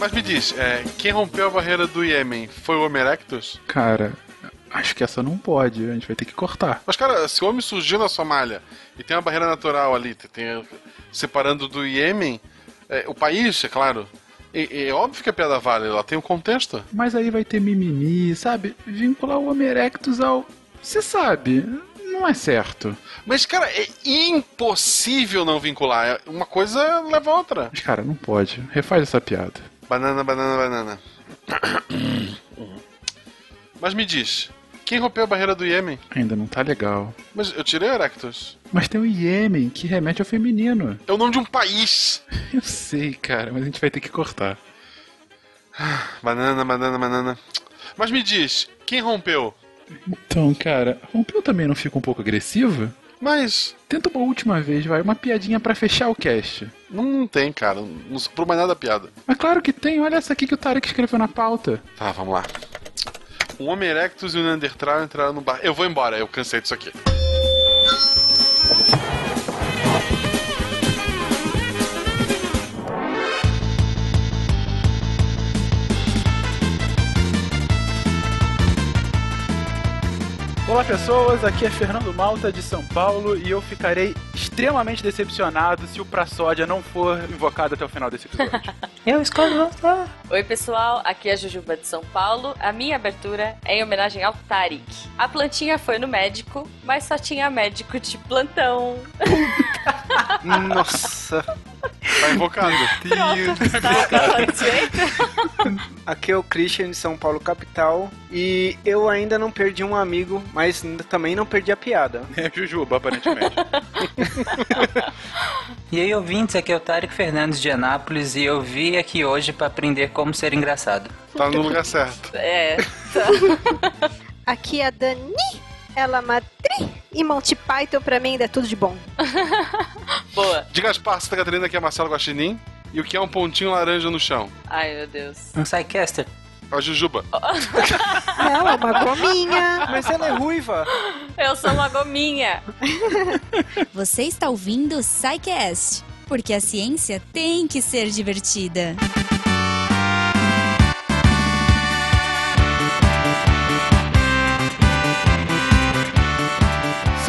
mas me diz, é, quem rompeu a barreira do Iêmen foi o Homo erectus? Cara, acho que essa não pode, a gente vai ter que cortar. Mas, cara, se o homem surgiu na Somália e tem uma barreira natural ali, tem, separando do Iêmen, é, o país, é claro, é, é, óbvio que a piada vale, ela tem um contexto. Mas aí vai ter mimimi, sabe? Vincular o Homo erectus ao. Você sabe, não é certo. Mas, cara, é impossível não vincular. Uma coisa leva a outra. Mas, cara, não pode. Refaz essa piada. Banana, banana, banana. Mas me diz, quem rompeu a barreira do Iêmen? Ainda não tá legal. Mas eu tirei Erectus. Mas tem o Iêmen, que remete ao feminino. É o nome de um país. Eu sei, cara, mas a gente vai ter que cortar. Banana, banana, banana. Mas me diz, quem rompeu? Então, cara, rompeu também não fica um pouco agressivo? Mas. Tenta uma última vez, vai. Uma piadinha para fechar o cast. Não, não tem, cara. Não sobrou mais nada da piada. Mas claro que tem. Olha essa aqui que o Tarek escreveu na pauta. Tá, vamos lá. Um Homem Erectus e um Neanderthal entraram no bar. Eu vou embora, eu cansei disso aqui. Olá pessoas, aqui é Fernando Malta de São Paulo e eu ficarei extremamente decepcionado se o Praçódia não for invocado até o final desse episódio. eu escolho voltar. Oi pessoal, aqui é a Jujuba de São Paulo. A minha abertura é em homenagem ao Tarik. A plantinha foi no médico, mas só tinha médico de plantão. Nossa. Tá invocado. Tá Aqui é o Christian de São Paulo, capital. E eu ainda não perdi um amigo, mas também não perdi a piada. É Jujuba, aparentemente. e aí, ouvintes, aqui é o Tarek Fernandes de Anápolis e eu vim aqui hoje para aprender como ser engraçado. Tá no lugar certo. É. Tá. aqui é a Dani ela Matri e Monty Python pra mim ainda é tudo de bom. Boa. De Gaspar, Santa Catarina, aqui é Marcelo Guaxinim. E o que é um pontinho laranja no chão? Ai, meu Deus. Um Psycaster. A Jujuba. Não, é uma gominha. Mas ela é ruiva. Eu sou uma gominha. Você está ouvindo o Psycast, porque a ciência tem que ser divertida.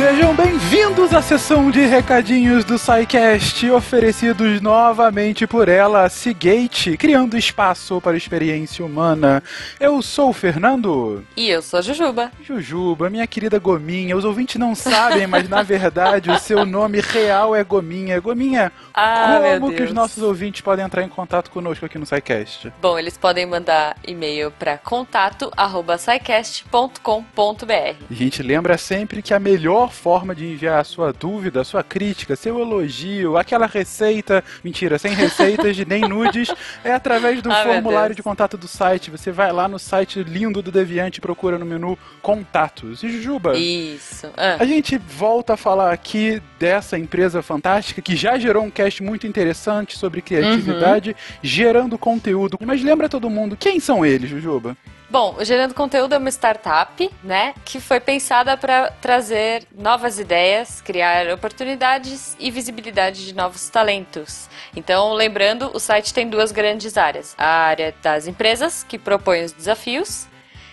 Sejam bem-vindos à sessão de recadinhos do SciCast, oferecidos novamente por ela, Seagate, criando espaço para a experiência humana. Eu sou o Fernando. E eu sou a Jujuba. Jujuba, minha querida Gominha. Os ouvintes não sabem, mas na verdade o seu nome real é Gominha. Gominha, ah, como que os nossos ouvintes podem entrar em contato conosco aqui no SciCast? Bom, eles podem mandar e-mail para contato@scicast.com.br. A gente lembra sempre que a melhor forma de enviar a sua dúvida, a sua crítica, seu elogio, aquela receita, mentira, sem receitas nem nudes, é através do ah, formulário de contato do site. Você vai lá no site lindo do Deviante e procura no menu Contatos. E Juba, Isso. Ah. a gente volta a falar aqui dessa empresa fantástica que já gerou um cast muito interessante sobre criatividade, uhum. gerando conteúdo. Mas lembra todo mundo, quem são eles, Jujuba? Bom, o Gerando Conteúdo é uma startup, né, que foi pensada para trazer novas ideias, criar oportunidades e visibilidade de novos talentos. Então, lembrando, o site tem duas grandes áreas: a área das empresas, que propõe os desafios,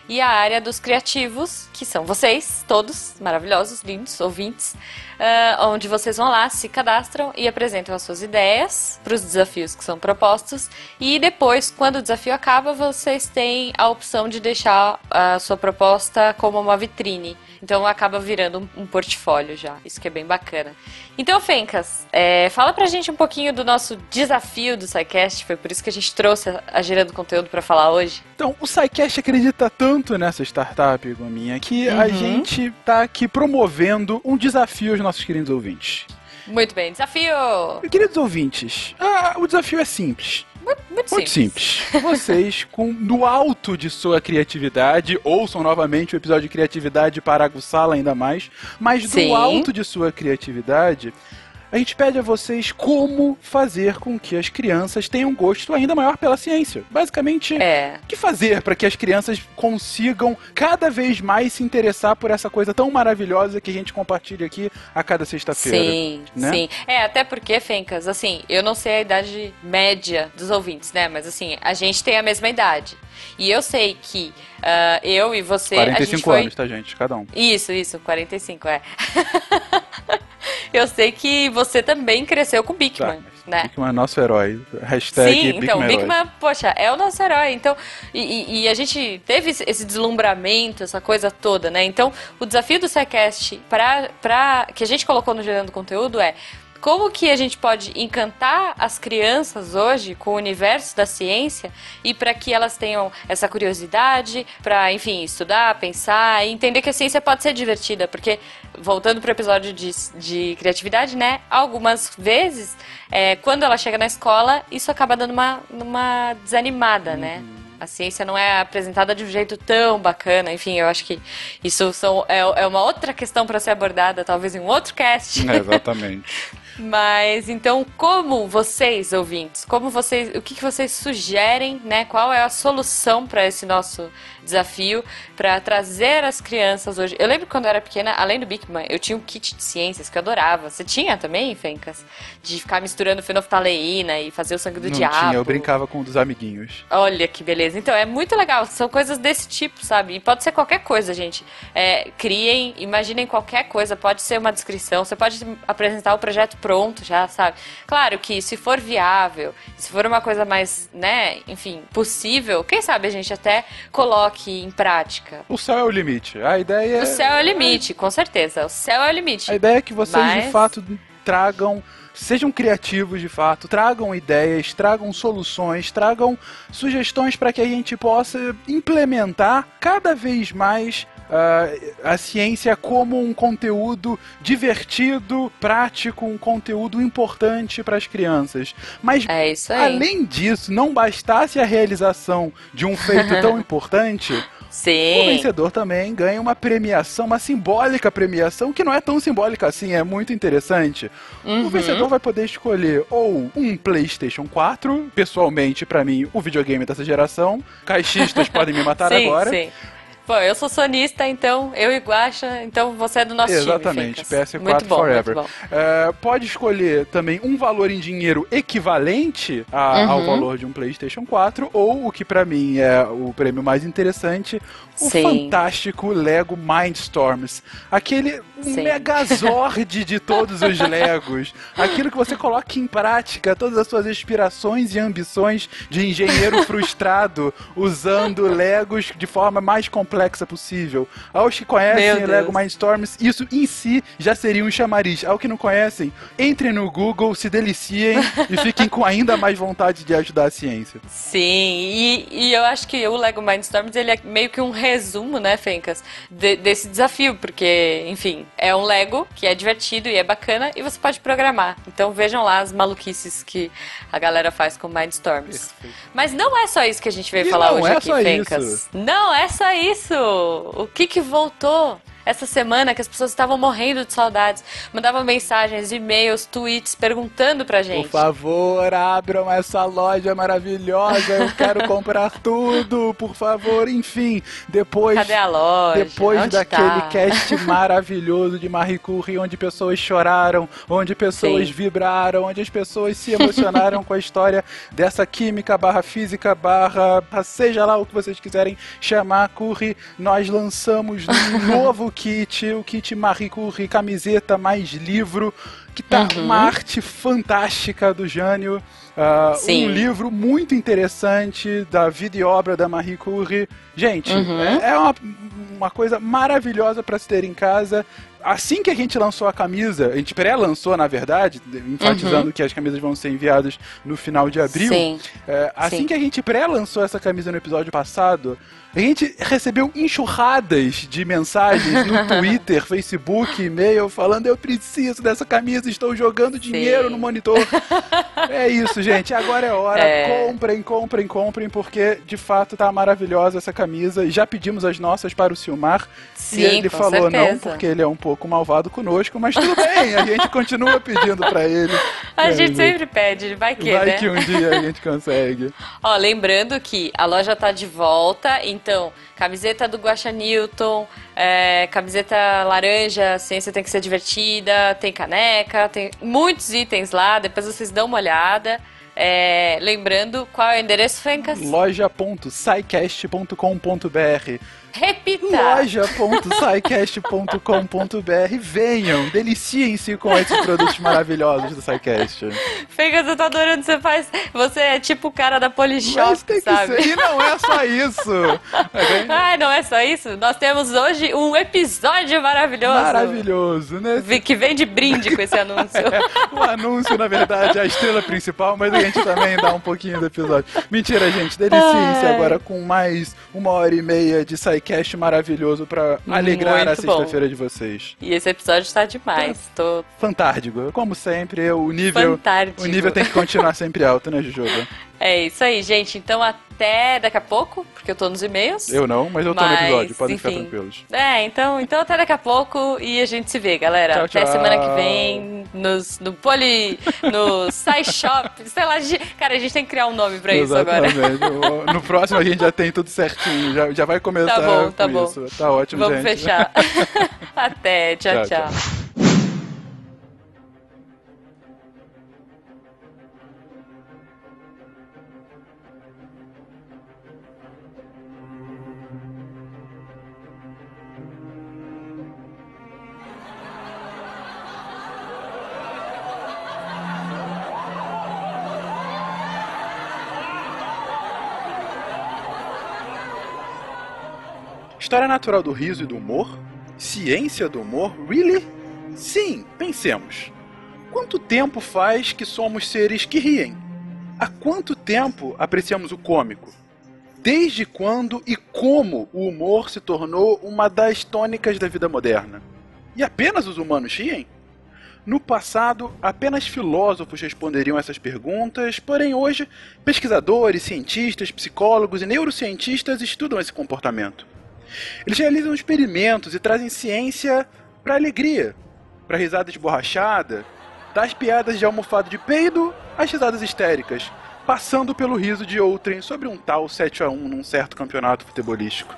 e a área dos criativos, que são vocês, todos maravilhosos, lindos, ouvintes, uh, onde vocês vão lá, se cadastram e apresentam as suas ideias para os desafios que são propostos. E depois, quando o desafio acaba, vocês têm a opção de deixar a sua proposta como uma vitrine. Então acaba virando um, um portfólio já. Isso que é bem bacana. Então, Fencas, é, fala pra gente um pouquinho do nosso desafio do SciCast. Foi por isso que a gente trouxe a, a Gerando Conteúdo para falar hoje. Então, o SciCast acredita tanto nessa startup, Gominha, que uhum. a gente tá aqui promovendo um desafio aos nossos queridos ouvintes. Muito bem, desafio! Queridos ouvintes, ah, o desafio é simples. Muito, muito, muito simples. simples. Vocês, com no alto de sua criatividade, ouçam novamente o episódio de criatividade para aguçá-la ainda mais, mas Sim. do alto de sua criatividade, a gente pede a vocês como fazer com que as crianças tenham um gosto ainda maior pela ciência. Basicamente, É. o que fazer para que as crianças consigam cada vez mais se interessar por essa coisa tão maravilhosa que a gente compartilha aqui a cada sexta-feira? Sim, né? sim. É, até porque, Fencas, assim, eu não sei a idade média dos ouvintes, né? Mas assim, a gente tem a mesma idade. E eu sei que ah, eu e você. a gente 45 foi... anos, tá, gente? Cada um. Isso, isso, 45, é. eu sei que você também cresceu com o Tá, Bigman, mas né? Bigman é nosso herói. Hashtag Sim, então, Bigman Big herói. Man, poxa, é o nosso herói. Então, e, e- a gente teve esse- esse deslumbramento, essa coisa toda, né? Então, o desafio do SciCast pra, pra, que a gente colocou no Gerando Conteúdo é como que a gente pode encantar as crianças hoje com o universo da ciência e para que elas tenham essa curiosidade, para, enfim, estudar, pensar e entender que a ciência pode ser divertida, porque voltando para o episódio de, de criatividade, né? Algumas vezes, é, quando ela chega na escola, isso acaba dando uma, uma desanimada, né? A ciência não é apresentada de um jeito tão bacana. Enfim, eu acho que isso são, é, é uma outra questão para ser abordada, talvez em um outro cast. É, exatamente. Mas então, como vocês, ouvintes, como vocês, o que, que vocês sugerem, né? Qual é a solução para esse nosso desafio para trazer as crianças hoje? Eu lembro quando eu era pequena, além do Bigman, eu tinha um kit de ciências que eu adorava. Você tinha também, Fencas? De ficar misturando fenoftaleína e fazer o sangue do Não diabo. tinha, eu brincava com um dos amiguinhos. Olha que beleza. Então, é muito legal. São coisas desse tipo, sabe? E pode ser qualquer coisa, gente. É, criem, imaginem qualquer coisa. Pode ser uma descrição. Você pode apresentar o projeto pronto já, sabe? Claro que se for viável, se for uma coisa mais, né, enfim, possível, quem sabe a gente até coloque em prática. O céu é o limite. A ideia O céu é o limite, com certeza. O céu é o limite. A ideia é que vocês de Mas- fato tragam, sejam criativos de fato, tragam ideias, tragam soluções, tragam sugestões para que a gente possa implementar cada vez mais ah, a ciência como um conteúdo divertido, prático, um conteúdo importante para as crianças. Mas É além disso, não bastasse a realização de um feito tão importante, o Sim. vencedor também ganha uma premiação, uma simbólica premiação, que não é tão simbólica assim, é muito interessante. Uhum. O vencedor vai poder escolher ou um PlayStation 4, pessoalmente, pra mim, o videogame dessa geração. Caixistas podem me matar sim, agora. Sim. Pô, eu sou sonista, então eu e Guaxa, então você é do nosso Exatamente, time. Fencas. PS4 muito bom, Forever. Muito bom. É, pode escolher também um valor em dinheiro equivalente a- ao Uhum. valor de um PlayStation 4, ou o que pra mim é o prêmio mais interessante, o Sim. fantástico Lego Mindstorms. Aquele Sim. megazord de todos os Legos. Aquilo que você coloca em prática todas as suas aspirações e ambições de engenheiro frustrado usando Legos de forma mais complexa possível. Aos que conhecem. Lego Mindstorms, isso em si já seria um chamariz. Ao que não conhecem, entrem no Google, se deliciem e fiquem com ainda mais vontade de ajudar a ciência. Sim, e, e eu acho que o Lego Mindstorms ele é meio que um resumo, né, Fencas, de- desse desafio, porque, enfim, é um Lego que é divertido e é bacana e você pode programar. Então vejam lá as maluquices que a galera faz com Mindstorms. Mas não é só isso que a gente veio E falar hoje é aqui, Fencas. isso. Não é só isso! O que que voltou? Essa semana que as pessoas estavam morrendo de saudades, mandavam mensagens, e-mails, tweets perguntando pra gente. Por favor, abram essa loja maravilhosa. Eu quero comprar tudo, por favor. Enfim, depois. Cadê a loja? Depois Onde daquele tá? cast maravilhoso de Marie Curie, onde pessoas choraram, onde pessoas Sim. vibraram, onde as pessoas se emocionaram com a história dessa química barra física barra seja lá o que vocês quiserem chamar Curie, nós lançamos um novo kit, o kit Marie Curie, camiseta mais livro, que tá Uhum. uma arte fantástica do Jânio. Sim. um livro muito interessante da vida e obra da Marie Curie. Gente, Uhum. é, é uma, uma coisa maravilhosa para se ter em casa. Assim que a gente lançou a camisa, a gente pré-lançou, na verdade, enfatizando que as camisas vão ser enviadas no final de abril. Sim. É, assim Sim. que a gente pré-lançou essa camisa no episódio passado, a gente recebeu enxurradas de mensagens no Twitter, Facebook, e-mail, falando eu preciso dessa camisa, estão jogando dinheiro Sim. no monitor. é isso, gente. Agora é hora. É. Comprem, comprem, comprem, porque de fato tá maravilhosa essa camisa. Já pedimos as nossas para o Silmar. Sim, e ele falou certeza. não, porque ele é um pouco malvado conosco, mas tudo bem, a gente continua pedindo pra ele. A gente sempre pede, vai que, Vai né? que um dia a gente consegue. Ó, lembrando que a loja tá de volta, então, camiseta do Guaxa Newton, é, camiseta laranja, ciência tem que ser divertida, tem caneca, tem muitos itens lá, depois vocês dão uma olhada. É, lembrando, qual é o endereço, Fencas? loja.sicast.com.br Repita! loja.sicast.com.br Venham, deliciem-se com esses produtos maravilhosos do SciCast. Fencas, eu tô adorando, você faz... Você é tipo o cara da Polishop, Mas tem que sabe? ser, e não é só isso. Ah, não é só isso? Nós temos hoje um episódio maravilhoso. Maravilhoso, né? Que vem de brinde com esse anúncio. O anúncio, na verdade, é a estrela principal, mas a gente também dá um pouquinho do episódio. Mentira, gente. Deliciem-se Ai. agora com mais uma hora e meia de SciCast maravilhoso pra alegrar a Muito bom. sexta-feira de vocês. E esse episódio tá demais. Tô Fantástico. Como sempre, o nível, Fantástico. o nível tem que continuar sempre alto, né, Jujuba? É isso aí, gente. Então até daqui a pouco, porque eu tô nos e-mails. Eu não, mas eu tô no episódio, podem ficar enfim. tranquilos. É, então, então até daqui a pouco e a gente se vê, galera. Tchau, até tchau. semana que vem nos, no Poli, no SciShop, sei lá, cara, a gente tem que criar um nome pra isso agora. Exatamente. No próximo a gente já tem tudo certinho, já, já vai começar Tá bom, tá bom. isso. Tá ótimo, Vamos gente. fechar. até, tchau, Tchau, tchau. História natural do riso e do humor? Ciência do humor? Really? Sim, pensemos. Quanto tempo faz que somos seres que riem? Há quanto tempo apreciamos o cômico? Desde quando e como o humor se tornou uma das tônicas da vida moderna? E apenas os humanos riem? No passado, apenas filósofos responderiam essas perguntas, porém hoje, pesquisadores, cientistas, psicólogos e neurocientistas estudam esse comportamento. Eles realizam experimentos e trazem ciência para alegria, para risada esborrachada, das piadas de almofado de peido às risadas histéricas, passando pelo riso de outrem sobre um tal 7 a 1 num certo campeonato futebolístico.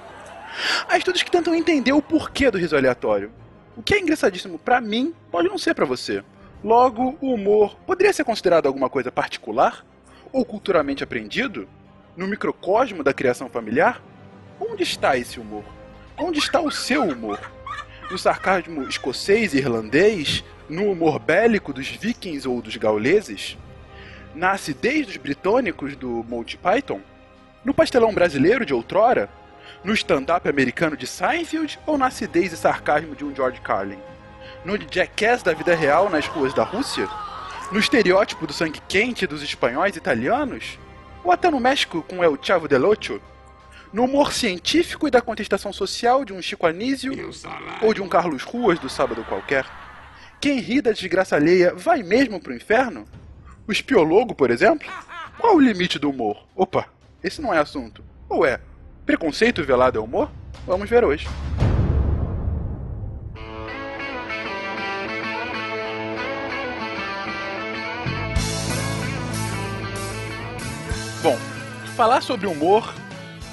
Há estudos que tentam entender o porquê do riso aleatório. O que é engraçadíssimo para mim pode não ser para você. Logo, o humor poderia ser considerado alguma coisa particular? Ou culturalmente aprendido? No microcosmo da criação familiar? Onde está esse humor? Onde está o seu humor? No sarcasmo escocês e irlandês? No humor bélico dos vikings ou dos gauleses? Na acidez dos britânicos do Monty Python? No pastelão brasileiro de outrora? No stand-up americano de Seinfeld ou na acidez e sarcasmo de um George Carlin? No jackass da vida real nas ruas da Rússia? No estereótipo do sangue quente dos espanhóis e italianos? Ou até no México com El Chavo del Ocho? No humor científico e da contestação social de um Chico Anísio ou de um Carlos Ruas do Sábado Qualquer? Quem ri da desgraça alheia vai mesmo pro inferno? O espiologo, por exemplo? Qual o limite do humor? Opa, esse não é assunto. Ou é? Preconceito velado é humor? Vamos ver hoje. Bom, falar sobre humor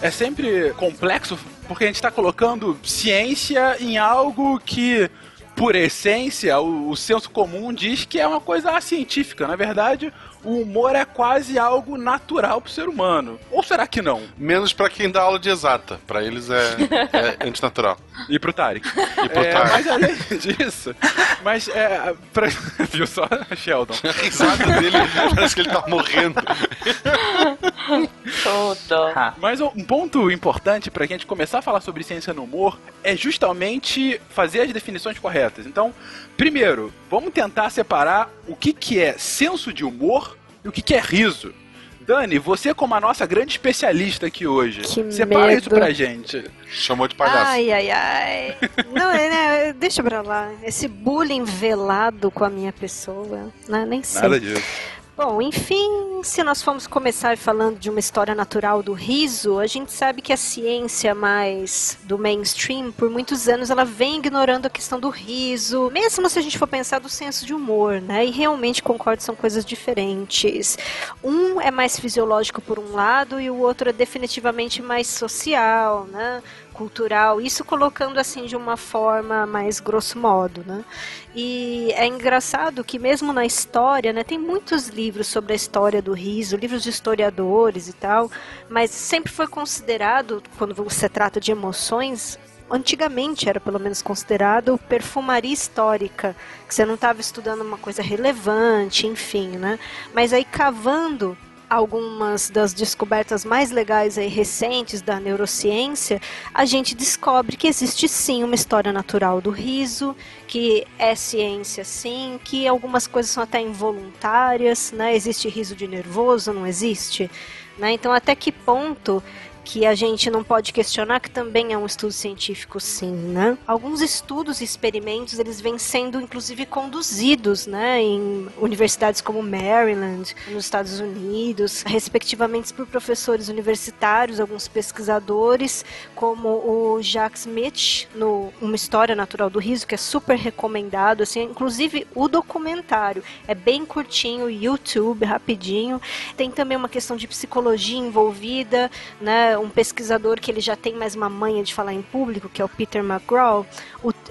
é sempre complexo porque a gente está colocando ciência em algo que, por essência, o, o senso comum diz que é uma coisa científica. Na verdade, o humor é quase algo natural pro ser humano. Ou será que não? Menos pra quem dá aula de exata. Pra eles é, é antinatural. E pro Tarek. E pro É, Tarek. mas além disso, mas é. Pra... Viu só, Sheldon? A risada dele parece que ele tá morrendo. Tudo. Mas um ponto importante pra gente começar a falar sobre ciência no humor é justamente fazer as definições corretas. Então, primeiro, vamos tentar separar o que, que é senso de humor e o que, que é riso. Dani, você como a nossa grande especialista aqui hoje, Que separa medo. isso pra gente. Chamou de palhaço. Ai, ai, ai. Não, é, né, deixa pra lá. Esse bullying velado com a minha pessoa, né, nem sei. Nada disso. Bom, enfim, se nós formos começar falando de uma história natural do riso, a gente sabe que a ciência mais do mainstream, por muitos anos, ela vem ignorando a questão do riso, mesmo se a gente for pensar do senso de humor, né? E realmente concordo, são coisas diferentes. Um é mais fisiológico por um lado e o outro é definitivamente mais social, né? Cultural, isso colocando assim de uma forma mais grosso modo, né? E é engraçado que mesmo na história, né, tem muitos livros sobre a história do riso, livros de historiadores e tal, mas sempre foi considerado, quando você trata de emoções, antigamente era pelo menos considerado perfumaria histórica, que você não estava estudando uma coisa relevante, enfim, né? Mas aí cavando algumas das descobertas mais legais e recentes da neurociência, a gente descobre que existe sim uma história natural do riso, que é ciência sim, que algumas coisas são até involuntárias, né? Existe riso de nervoso, não existe? Né? Então, até que ponto que a gente não pode questionar que também é um estudo científico sim, né? Alguns estudos e experimentos, eles vêm sendo inclusive conduzidos, né, em universidades como Maryland, nos Estados Unidos, respectivamente por professores universitários, alguns pesquisadores, como o Jacques Mitch, no Uma História Natural do Riso, que é super recomendado, assim, inclusive o documentário é bem curtinho, YouTube, rapidinho. Tem também uma questão de psicologia envolvida, né, um pesquisador que ele já tem mais uma manha de falar em público, que é o Peter McGraw,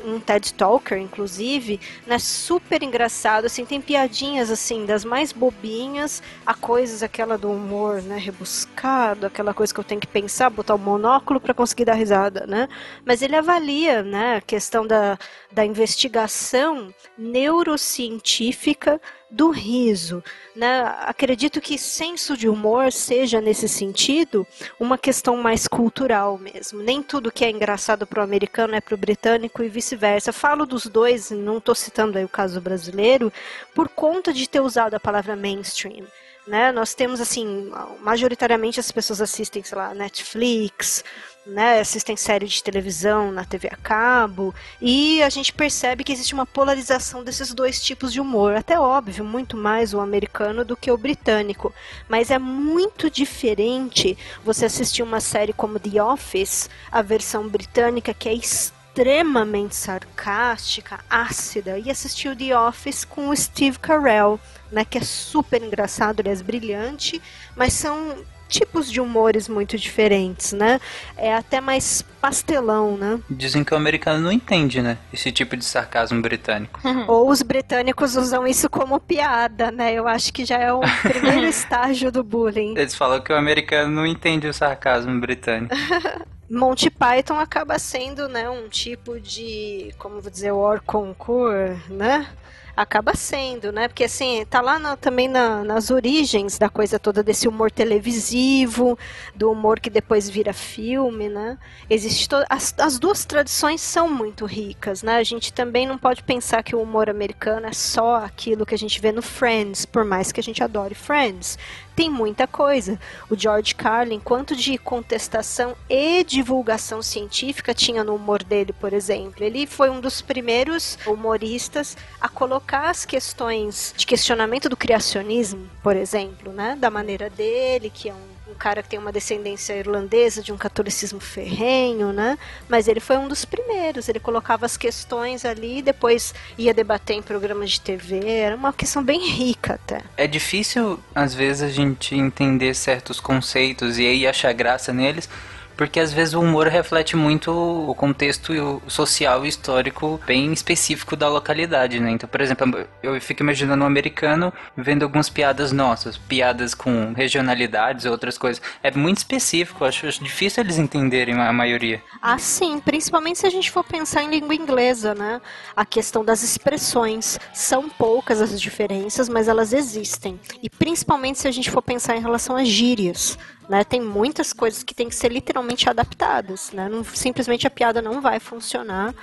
um TED Talker, inclusive, né, super engraçado, assim, tem piadinhas, assim, das mais bobinhas a coisas, aquela do humor, né, rebuscado, aquela coisa que eu tenho que pensar, botar o monóculo para conseguir dar risada, né, mas ele avalia, né, a questão da, da investigação neurocientífica do riso, né? Acredito que senso de humor seja nesse sentido uma questão mais cultural mesmo. Nem tudo que é engraçado para o americano é para o britânico e vice-versa. Falo dos dois, não estou citando aí o caso brasileiro, por conta de ter usado a palavra mainstream. Né? Nós temos assim, majoritariamente as pessoas assistem, sei lá, Netflix, né, assistem série de televisão na TV a cabo, e a gente percebe que existe uma polarização desses dois tipos de humor. Até óbvio, muito mais o americano do que o britânico. Mas é muito diferente você assistir uma série como The Office, a versão britânica, que é extremamente sarcástica, ácida, e assistir The Office com o Steve Carell, né, que é super engraçado, aliás, brilhante, mas são tipos de humores muito diferentes, né? É até mais pastelão, né? Dizem que o americano não entende, né? Esse tipo de sarcasmo britânico. Ou os britânicos usam isso como piada, né? Eu acho que já é o primeiro estágio do bullying. Eles falam que o americano não entende o sarcasmo britânico. Monty Python acaba sendo, né, um tipo de, como vou dizer, war concours, né? Acaba sendo, né? Porque assim, tá lá na- também na- nas origens da coisa toda desse humor televisivo, do humor que depois vira filme, né? Existe to- as, as duas tradições são muito ricas, né? A gente também não pode pensar que o humor americano é só aquilo que a gente vê no Friends, por mais que a gente adore Friends tem muita coisa. O George Carlin, quanto de contestação e divulgação científica tinha no humor dele, por exemplo. Ele foi um dos primeiros humoristas a colocar as questões de questionamento do criacionismo, por exemplo, né? Da maneira dele, que é um cara que tem uma descendência irlandesa de um catolicismo ferrenho, né? Mas ele foi um dos primeiros. Ele colocava as questões ali, depois ia debater em programas de TV. Era uma questão bem rica até. É difícil, às vezes, a gente entender certos conceitos e aí achar graça neles, porque às vezes o humor reflete muito o contexto social e histórico bem específico da localidade, né? Então, por exemplo, eu fico imaginando um americano vendo algumas piadas nossas, piadas com regionalidades outras coisas. É muito específico, acho difícil eles entenderem a maioria. Ah, sim, principalmente se a gente for pensar em língua inglesa, né? A questão das expressões. São poucas as diferenças, mas elas existem. E principalmente se a gente for pensar em relação às gírias. Né? Tem muitas coisas que têm que ser literalmente adaptadas. Né? Não, simplesmente a piada não vai funcionar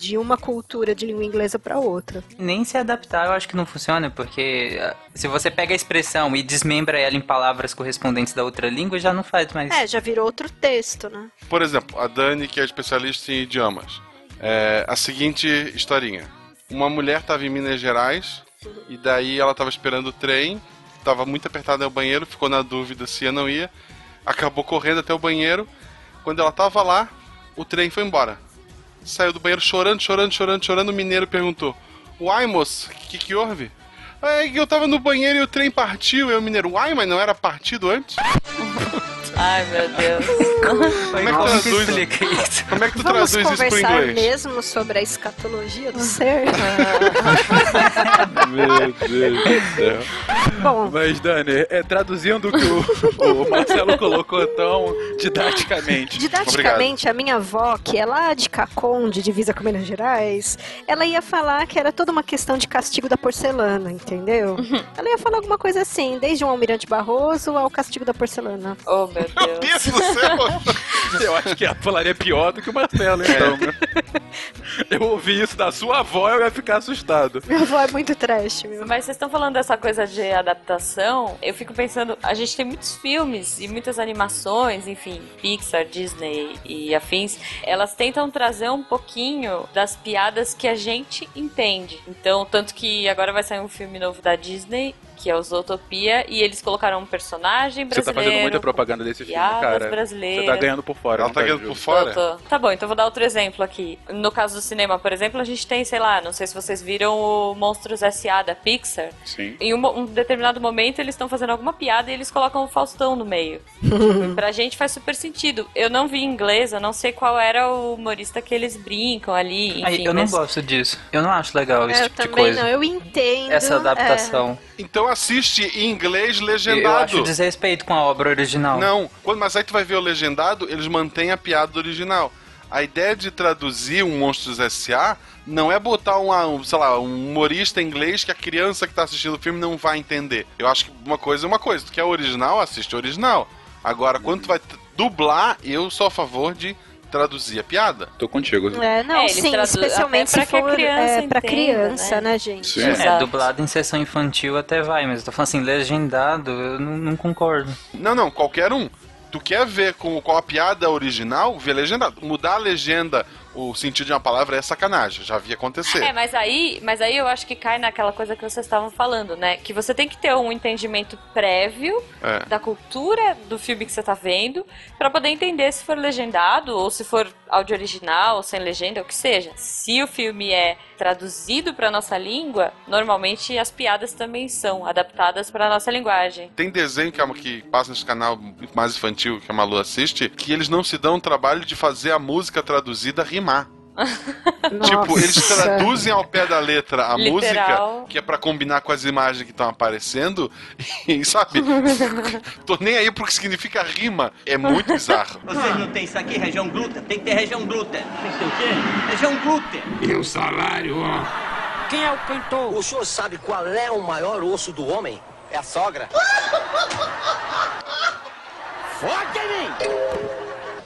de uma cultura de língua inglesa para outra. Nem se adaptar eu acho que não funciona, porque ah, se você pega a expressão e desmembra ela em palavras correspondentes da outra língua, já não faz mais. É, já virou outro texto, né? Por exemplo, a Dani, que é especialista em idiomas. É a seguinte historinha. Uma mulher estava em Minas Gerais e daí ela estava esperando o trem, estava muito apertada no banheiro, ficou na dúvida se ia ou não ia, acabou correndo até o banheiro. Quando ela estava lá, o trem foi embora. Saiu do banheiro chorando, chorando, chorando, chorando. O mineiro perguntou: Uai, moço, o que, que houve? É que eu tava no banheiro e o trem partiu. E o mineiro, uai, mas não era partido antes? Ai, meu Deus. Como é que Como que traduz, explica isso? como é que tu Vamos traduz isso pro conversar inglês? mesmo sobre a escatologia do ser? Meu Deus do céu. Bom, Mas, Dani, é, traduzindo o que o, o Marcelo colocou tão didaticamente. didaticamente, a minha avó, que é lá de Caconde, divisa com Minas Gerais, ela ia falar que era toda uma questão de castigo da porcelana, entendeu? Ela ia falar alguma coisa assim, desde o Almirante Barroso ao castigo da porcelana. Oh, meu Meu Deus. Do céu! Eu acho que ela falaria pior do que o Marcelo, então. né? Eu ouvi isso da sua avó, eu ia ficar assustado. Minha avó é muito trash, meu. Mas vocês estão falando dessa coisa de adaptação, eu fico pensando, a gente tem muitos filmes e muitas animações, enfim, Pixar, Disney e afins, elas tentam trazer um pouquinho das piadas que a gente entende. Então, tanto que agora vai sair um filme novo da Disney, que é o Zootopia, e eles colocaram um personagem Você tá brasileiro. fazendo muita propaganda desse filme, cara. Você brasileiras. tá ganhando por fora. Ela não tá ganhando por fora? Tô, tô. Tá bom, então vou dar outro exemplo aqui. No caso do cinema, por exemplo, a gente tem, sei lá, não sei se vocês viram o Monstros S.A. da Pixar. Sim. Em um, um determinado momento eles estão fazendo alguma piada e eles colocam o Faustão no meio. pra gente faz super sentido. Eu não vi em inglês, eu não sei qual era o humorista que eles brincam ali. Aí, Enfim, eu não mas- gosto disso. Eu não acho legal esse É, eu tipo de também coisa. não, eu entendo. Essa adaptação. Então assiste em inglês Eu legendado. acho desrespeito com a obra original. Não, quando, mas aí tu vai ver o legendado, eles mantêm a piada do original. A ideia de traduzir um Monstros S.A. não é botar uma, um, sei lá, um humorista inglês que a criança que tá assistindo o filme não vai entender. Eu acho que uma coisa é uma coisa. Tu quer o original, assiste o original. Agora, quando tu vai dublar, eu sou a favor de traduzir a piada. Tô contigo. É, não, É, sim, especialmente se pra for criança é, pra entenda, criança, né? né, gente? Sim. É, Exato. dublado em sessão infantil até vai, mas eu tô falando assim, legendado, eu não, não concordo. Não, não, qualquer um. Tu quer ver com qual a piada original, vê legendado. Mudar a legenda, o sentido de uma palavra é sacanagem. Já vi acontecer. É, mas aí, mas aí eu acho que cai naquela coisa que vocês estavam falando, né? Que você tem que ter um entendimento prévio É. da cultura do filme que você tá vendo pra poder entender se for legendado ou se for áudio original sem legenda, o que seja. Se o filme é traduzido pra nossa língua, normalmente as piadas também são adaptadas pra nossa linguagem. Tem desenho que, a- que passa nesse canal mais infantil que a Malu assiste, que eles não se dão o trabalho de fazer a música traduzida rimar. Tipo, eles traduzem ao pé da letra a Literal. música, que é pra combinar com as imagens que estão aparecendo, e sabe? Tô nem aí pro que significa rima. É muito bizarro. Vocês não têm isso aqui, região glúten? Tem que ter região glúten. Tem que ter o quê? Região glúten. E o salário, ó. Quem é o cantor? O senhor sabe qual é o maior osso do homem? É a sogra. Foca em mim!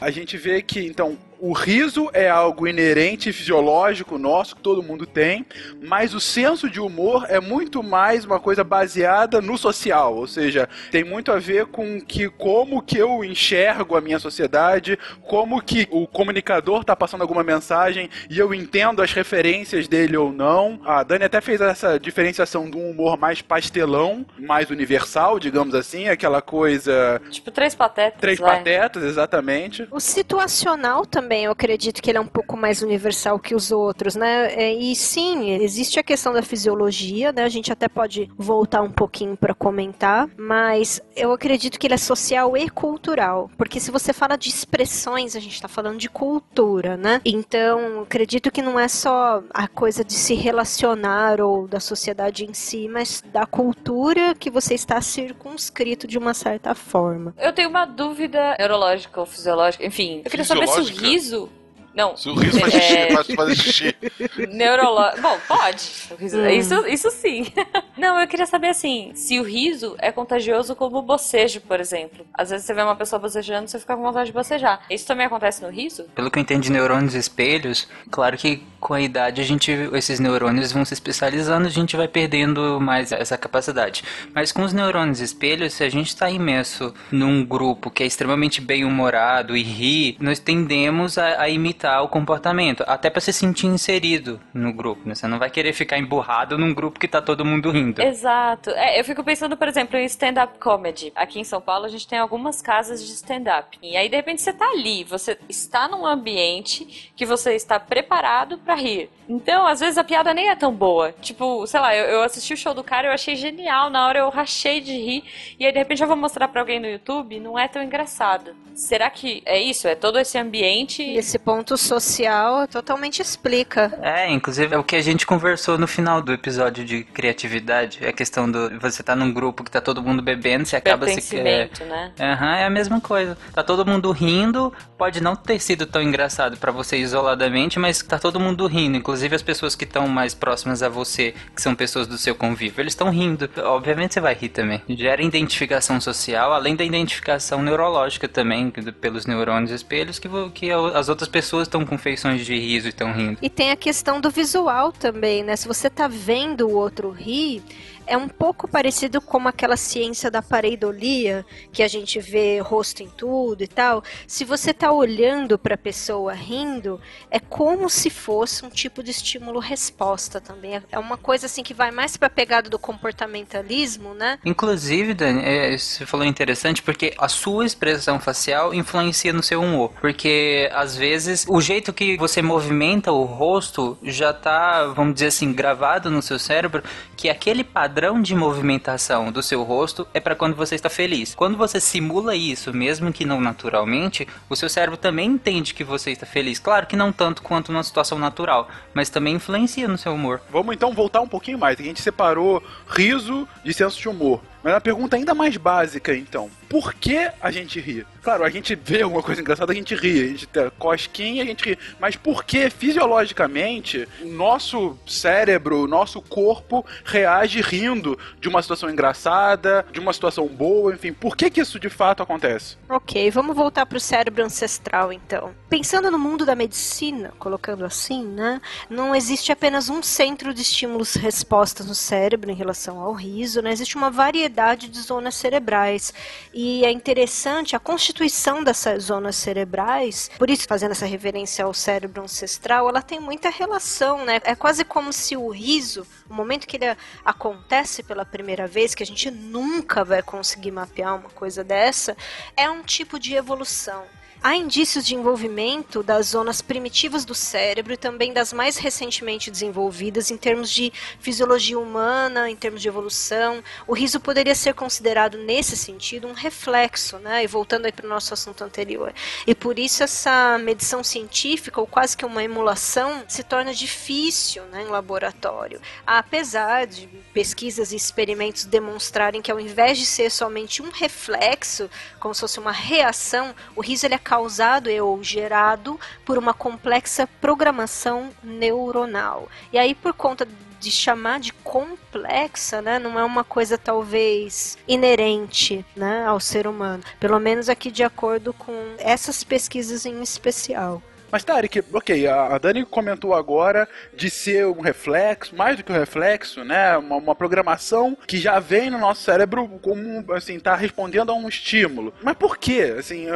A gente vê que, então, o riso é algo inerente, fisiológico nosso, que todo mundo tem, mas o senso de humor é muito mais uma coisa baseada no social, ou seja, tem muito a ver com que como que eu enxergo a minha sociedade, como que o comunicador está passando alguma mensagem e eu entendo as referências dele ou não. A Dani até fez essa diferenciação de um humor mais pastelão, mais universal, digamos assim, aquela coisa Tipo, três patetas. três vai. patetas, exatamente. O situacional também, eu acredito que ele é um pouco mais universal que os outros, né? É, E sim, existe a questão da fisiologia, né? A gente até pode voltar um pouquinho para comentar, mas eu acredito que ele é social e cultural, porque se você fala de expressões, a gente está falando de cultura, né? Então, acredito que não é só a coisa de se relacionar ou da sociedade em si, mas da cultura que você está circunscrito de uma certa forma. Eu tenho uma dúvida neurológica ou fisiológica, enfim. Eu queria saber se o? Riso. Não. Se o riso faz xixi, É. faz fazer xixi. Neurológico. Bom, pode. Riso- Hum. Isso, isso sim. Não, eu queria saber assim, se o riso é contagioso como o bocejo, por exemplo. Às vezes você vê uma pessoa bocejando, você fica com vontade de bocejar. Isso também acontece no riso? Pelo que eu entendo de neurônios e espelhos, claro que com a idade a gente esses neurônios vão se especializando, a gente vai perdendo mais essa capacidade. Mas com os neurônios espelhos, se a gente está imerso num grupo que é extremamente bem humorado e ri, nós tendemos a, a imitar o comportamento, até para se sentir inserido no grupo. Né? Você não vai querer ficar emburrado num grupo que tá todo mundo rindo. Exato. É, eu fico pensando, por exemplo, em stand-up comedy. Aqui em São Paulo a gente tem algumas casas de stand-up. E aí, de repente, você tá ali, você está num ambiente que você está preparado para rir. Então, às vezes a piada nem é tão boa. Tipo, sei lá, eu, eu assisti o show do cara, eu achei genial, na hora eu rachei de rir. E aí, de repente, eu vou mostrar para alguém no YouTube, não é tão engraçado. Será que é isso? É todo esse ambiente. Esse ponto social totalmente explica. É, inclusive é o que a gente conversou no final do episódio de criatividade. É a questão do. Você tá num grupo que tá todo mundo bebendo, você acaba se. É, né? Uhum, é a mesma coisa. Tá todo mundo rindo, pode não ter sido tão engraçado para você isoladamente, mas tá todo mundo rindo. Inclusive as pessoas que estão mais próximas a você, que são pessoas do seu convívio, eles estão rindo. Obviamente você vai rir também. Gera identificação social, além da identificação neurológica também, pelos neurônios espelhos, que, que as outras pessoas estão com feições de riso e estão rindo. E tem a questão do visual também, né? Se você tá vendo o outro rir é um pouco parecido com aquela ciência da pareidolia, que a gente vê rosto em tudo e tal. Se você está olhando para a pessoa rindo, é como se fosse um tipo de estímulo-resposta também. É uma coisa assim que vai mais para a pegada do comportamentalismo, né? Inclusive, Dani, é, você falou interessante porque a sua expressão facial influencia no seu humor. Porque às vezes o jeito que você movimenta o rosto já está, vamos dizer assim, gravado no seu cérebro que aquele padrão padrão de movimentação do seu rosto é para quando você está feliz. Quando você simula isso, mesmo que não naturalmente, o seu cérebro também entende que você está feliz. Claro que não tanto quanto numa situação natural, mas também influencia no seu humor. Vamos então voltar um pouquinho mais. A gente separou riso de senso de humor. Mas a pergunta ainda mais básica, então. Por que a gente ri? Claro, a gente vê alguma coisa engraçada, a gente ri. A gente cosquinha, a gente ri. Mas por que, fisiologicamente, o nosso cérebro, o nosso corpo reage rindo de uma situação engraçada, de uma situação boa, enfim. Por que que isso de fato acontece? Ok, vamos voltar para o cérebro ancestral, então. Pensando no mundo da medicina, colocando assim, né? Não existe apenas um centro de estímulos-respostas no cérebro em relação ao riso, né? Existe uma variedade variedade de zonas cerebrais. E é interessante a constituição dessas zonas cerebrais, por isso fazendo essa referência ao cérebro ancestral, ela tem muita relação, né? É quase como se o riso, o momento que ele acontece pela primeira vez, que a gente nunca vai conseguir mapear uma coisa dessa, é um tipo de evolução. Há indícios de envolvimento das zonas primitivas do cérebro e também das mais recentemente desenvolvidas em termos de fisiologia humana, em termos de evolução. O riso poderia ser considerado nesse sentido um reflexo, né? E voltando aí para o nosso assunto anterior. E por isso essa medição científica, ou quase que uma emulação, se torna difícil né, em laboratório. Apesar de pesquisas e experimentos demonstrarem que ao invés de ser somente um reflexo, como se fosse uma reação, o riso ele é causado ou gerado por uma complexa programação neuronal. E aí, por conta de chamar de complexa, né, não é uma coisa talvez inerente, né, ao ser humano. Pelo menos aqui de acordo com essas pesquisas em especial. Mas, Tarek, ok, a Dani comentou agora de ser um reflexo, mais do que um reflexo, né? Uma, uma programação que já vem no nosso cérebro como, assim, tá respondendo a um estímulo. Mas por quê? Assim,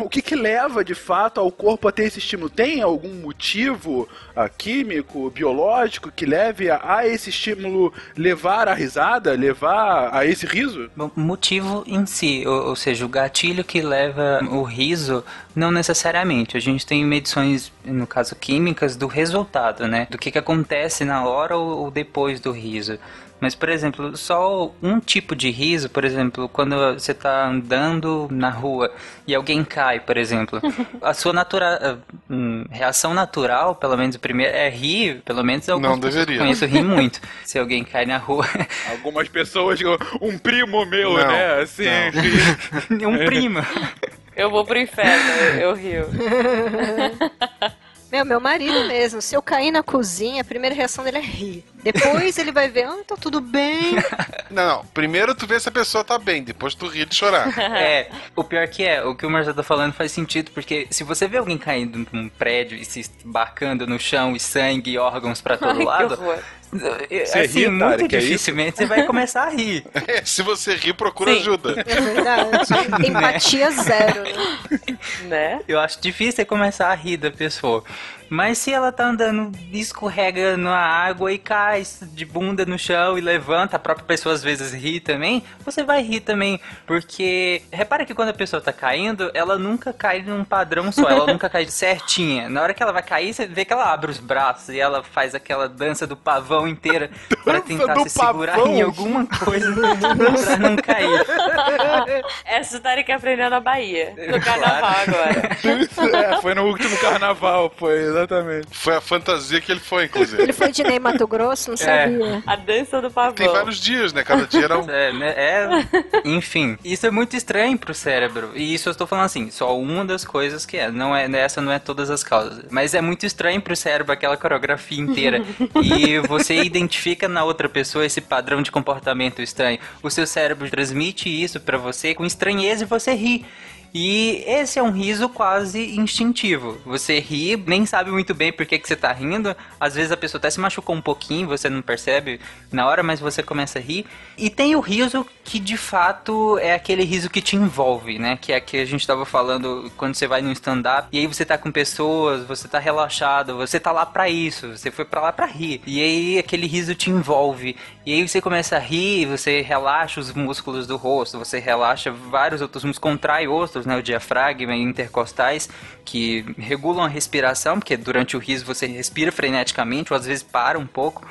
o que que leva, de fato, ao corpo a ter esse estímulo? Tem algum motivo uh, químico, biológico, que leve a, a, esse estímulo levar a risada, levar a esse riso? Bom, motivo em si, ou, ou seja, o gatilho que leva o riso, não necessariamente. A gente tem medições no caso químicas, do resultado, né? Do que, que acontece na hora ou, ou depois do riso. Mas, por exemplo, só um tipo de riso, por exemplo, quando você está andando na rua e alguém cai, por exemplo, a sua natura... Hum, reação natural, pelo menos o primeiro, é rir, pelo menos algumas Não deveria. conheço rir muito. Se alguém cai na rua. Algumas pessoas, um primo meu, não, né? Assim, um primo. Eu vou pro inferno, eu rio. Meu, meu marido mesmo, se eu cair na cozinha, a primeira reação dele é rir. Depois ele vai ver, ah, tá tudo bem. Não, não. Primeiro tu vê se a pessoa tá bem, depois tu ri de chorar. É, o pior que é, o que o Marcelo tá falando faz sentido, porque se você vê alguém caindo num prédio e se esbarcando no chão e sangue e órgãos pra todo Ai, lado, horror. Você assim, ri, muito Tarek, é dificilmente você vai começar a rir. É, se você rir, procura Sim. ajuda. É verdade. Empatia zero, né? Né? Eu acho difícil você começar a rir da pessoa. Mas se ela tá andando, escorrega na água e cai de bunda no chão e levanta, a própria pessoa às vezes ri também, você vai rir também. Porque repara que quando a pessoa tá caindo, ela nunca cai num padrão só, ela nunca cai certinha. Na hora que ela vai cair, você vê que ela abre os braços e ela faz aquela dança do pavão inteira pra tentar se segurar pavão? em alguma coisa pra não cair. Essa história que aprendeu na Bahia. No carnaval agora. É, foi no último carnaval, foi, exatamente. Foi a fantasia que ele foi, inclusive. Ele foi de Ney Mato Grosso, não sabia. A dança do pavão. Tem vários dias, né? Cada dia era um. É, né? É, enfim, isso é muito estranho pro cérebro. E isso eu estou falando assim, só uma das coisas que é. Não é essa não é todas as causas. Mas é muito estranho pro cérebro aquela coreografia inteira. e você identifica na outra pessoa esse padrão de comportamento estranho. O seu cérebro transmite isso pra você com estranheza e você ri. E esse é um riso quase instintivo. Você ri, nem sabe muito bem por que, que você tá rindo. Às vezes a pessoa até se machucou um pouquinho, você não percebe na hora, mas você começa a rir. E tem o riso que de fato é aquele riso que te envolve, né? Que é que a gente tava falando quando você vai no stand-up e aí você tá com pessoas, você tá relaxado, você tá lá pra isso, você foi pra lá pra rir. E aí aquele riso te envolve. E aí você começa a rir, você relaxa os músculos do rosto, você relaxa vários outros músculos, contrai outros, né? O diafragma e intercostais, que regulam a respiração, porque durante o riso você respira freneticamente, ou às vezes para um pouco.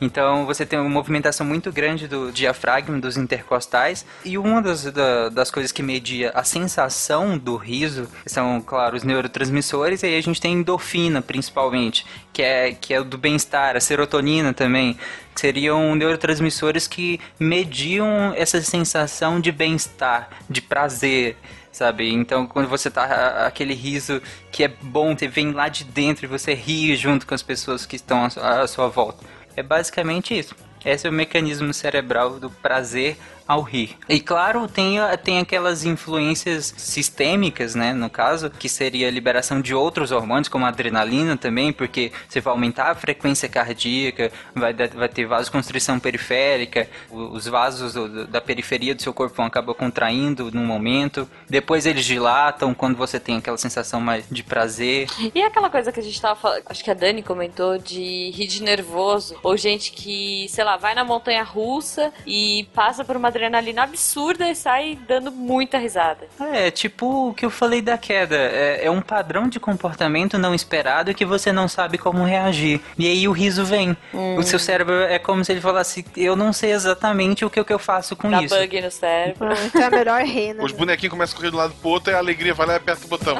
Então você tem uma movimentação muito grande do diafragma, dos intercostais. E uma das, da- das coisas que media a sensação do riso são, claro, os neurotransmissores, e aí a gente tem endorfina, principalmente, que é, que é do bem-estar, a serotonina também, que seriam neurotransmissores que mediam essa sensação de bem-estar, de prazer. Sabe? Então, quando você tá aquele riso que é bom, você vem lá de dentro e você ri junto com as pessoas que estão à sua volta. É basicamente isso. Esse é o mecanismo cerebral do prazer ao rir. E claro, tem, tem aquelas influências sistêmicas, né, no caso, que seria a liberação de outros hormônios, como a adrenalina também, porque você vai aumentar a frequência cardíaca, vai, vai ter vasoconstrição periférica, os vasos da periferia do seu corpo vão acabar contraindo num momento, depois eles dilatam quando você tem aquela sensação mais de prazer. E aquela coisa que a gente tava falando, acho que a Dani comentou de rir de nervoso, ou gente que, sei lá, vai na montanha russa e passa por uma adrenalina absurda e sai dando muita risada. É, tipo o que eu falei da queda. É, é um padrão de comportamento não esperado que você não sabe como reagir. E aí o riso vem. O seu cérebro é como se ele falasse: Eu não sei exatamente o que, o que eu faço com Dá isso. bug no cérebro. Então é melhor rir, né? Os bonequinhos começam a correr um lado pro outro e a alegria vai lá e aperta o botão.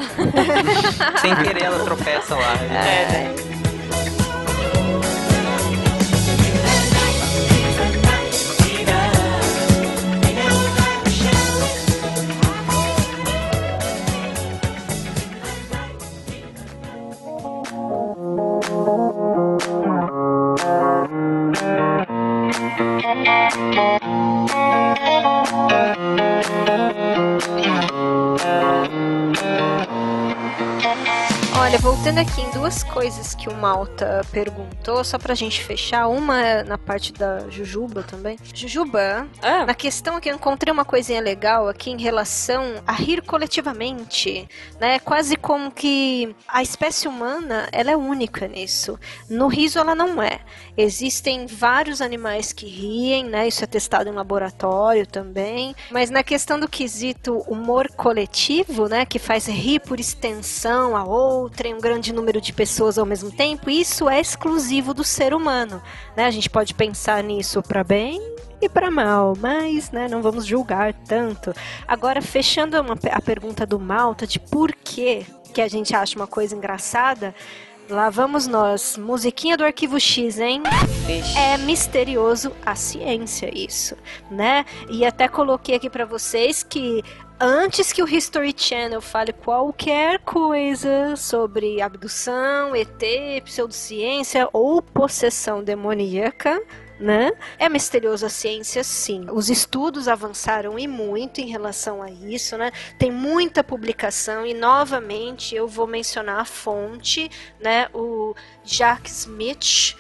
Sem querer, ela tropeça lá. É, né? Thank you. Olha, voltando aqui em duas coisas que o Malta perguntou, só pra gente fechar. Uma é na parte da Jujuba também. Jujuba, Ah, na questão aqui eu encontrei uma coisinha legal aqui em relação a rir coletivamente, né? Quase como que a espécie humana, ela é única nisso. No riso ela não é. Existem vários animais que riem, né? Isso é testado em laboratório também. Mas na questão do quesito humor coletivo, né? Que faz rir por extensão a outra, em um grande número de pessoas ao mesmo tempo, isso é exclusivo do ser humano, né? A gente pode pensar nisso para bem e para mal, mas né, não vamos julgar tanto. Agora, fechando uma a pergunta do Malta de por que, que a gente acha uma coisa engraçada, Lá vamos nós. Musiquinha do arquivo X, hein? É misterioso a ciência isso, né? E até coloquei aqui para vocês que antes que o History Channel fale qualquer coisa sobre abdução, ET, pseudociência ou possessão demoníaca, né? É misterioso a ciência, sim. Os estudos avançaram e muito em relação a isso, né? Tem muita publicação e novamente eu vou mencionar a fonte, né? O Jack Smith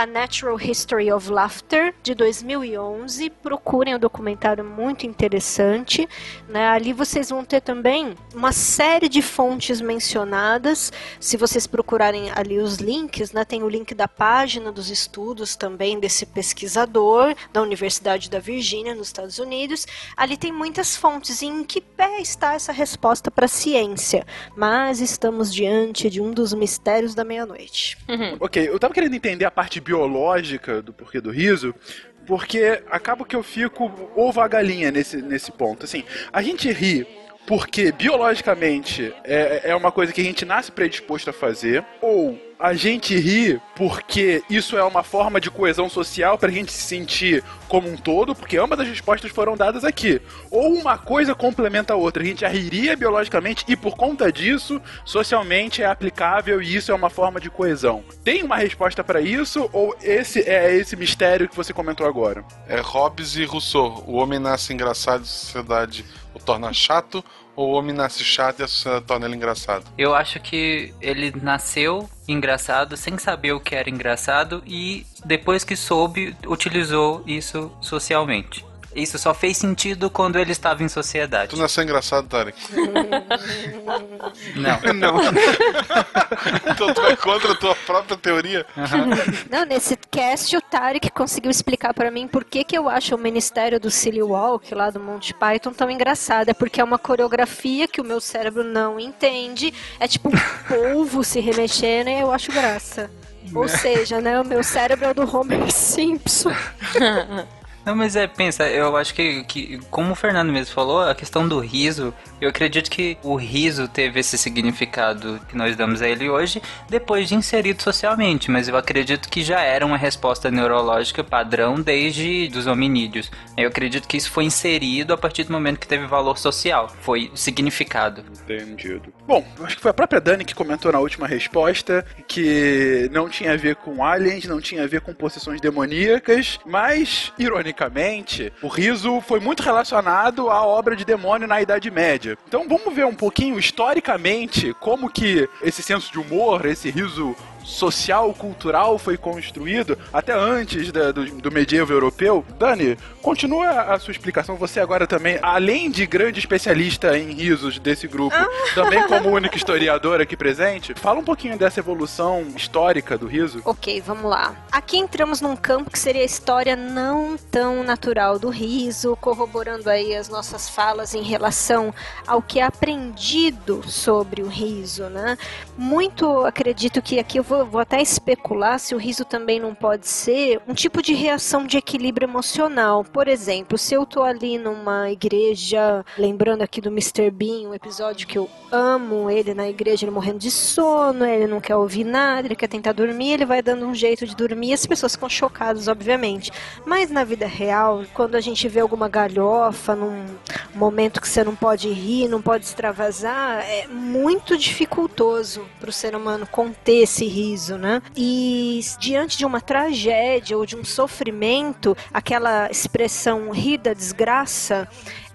a Natural History of Laughter, de 2011. Procurem o um documentário muito interessante. Né? Ali vocês vão ter também uma série de fontes mencionadas. Se vocês procurarem ali os links, né? tem o link da página dos estudos também desse pesquisador da Universidade da Virgínia, nos Estados Unidos. Ali tem muitas fontes. E em que pé está essa resposta para a ciência? Mas estamos diante de um dos mistérios da meia-noite. Uhum. Ok, eu estava querendo entender a parte biológica do porquê do riso, porque acaba que eu fico ovo a galinha nesse, nesse ponto. Assim, a gente ri porque biologicamente é, é uma coisa que a gente nasce predisposto a fazer, ou a gente ri porque isso é uma forma de coesão social para a gente se sentir como um todo, porque ambas as respostas foram dadas aqui. Ou uma coisa complementa a outra. A gente já riria biologicamente e por conta disso, socialmente é aplicável e isso é uma forma de coesão. Tem uma resposta para isso ou esse é esse mistério que você comentou agora? É Hobbes e Rousseau. O homem nasce engraçado a sociedade o torna chato ou o homem nasce chato e a sociedade torna ele engraçado? Eu acho que ele nasceu engraçado sem saber o que era engraçado e depois que soube, utilizou isso socialmente. Isso só fez sentido quando ele estava em sociedade. Tu nasceu engraçado, Tarek? Não. Não. então tu é contra a tua própria teoria? Uhum. Não, nesse cast o Tarek conseguiu explicar para mim por que, que eu acho o Ministério do Silly Walk lá do Monty Python tão engraçado. É porque é uma coreografia que o meu cérebro não entende. É tipo um polvo se remexendo e eu acho graça. Ou seja, né, o meu cérebro é o do Homer Simpson. Não, mas é, pensa, eu acho que, que, como o Fernando mesmo falou, a questão do riso, eu acredito que o riso teve esse significado que nós damos a ele hoje, depois de inserido socialmente, mas eu acredito que já era uma resposta neurológica padrão desde dos hominídeos. Eu acredito que isso foi inserido a partir do momento que teve valor social, foi significado. Entendido. Bom, acho que foi a própria Dani que comentou na última resposta que não tinha a ver com aliens, não tinha a ver com possessões demoníacas, mas, ironicamente, ironicamente, o riso foi muito relacionado à obra de demônio na Idade Média. Então vamos ver um pouquinho historicamente como que esse senso de humor, esse riso social, cultural foi construído até antes da, do, do medievo europeu. Dani, continua a sua explicação. Você agora também, além de grande especialista em risos desse grupo, também como única historiadora aqui presente, fala um pouquinho dessa evolução histórica do riso. Ok, vamos lá. Aqui entramos num campo que seria a história não tão natural do riso, corroborando aí as nossas falas em relação ao que é aprendido sobre o riso, né? Muito acredito que aqui eu vou, vou até especular se o riso também não pode ser um tipo de reação de equilíbrio emocional. Por exemplo, se eu tô ali numa igreja, lembrando aqui do Mr. Bean, um episódio que eu amo ele na igreja, ele morrendo de sono, ele não quer ouvir nada, ele quer tentar dormir, ele vai dando um jeito de dormir, as pessoas ficam chocadas, obviamente. Mas na vida real, quando a gente vê alguma galhofa num momento que você não pode rir, não pode extravasar, é muito dificultoso para o ser humano conter esse riso, né? E diante de uma tragédia ou de um sofrimento, aquela expressão rir da desgraça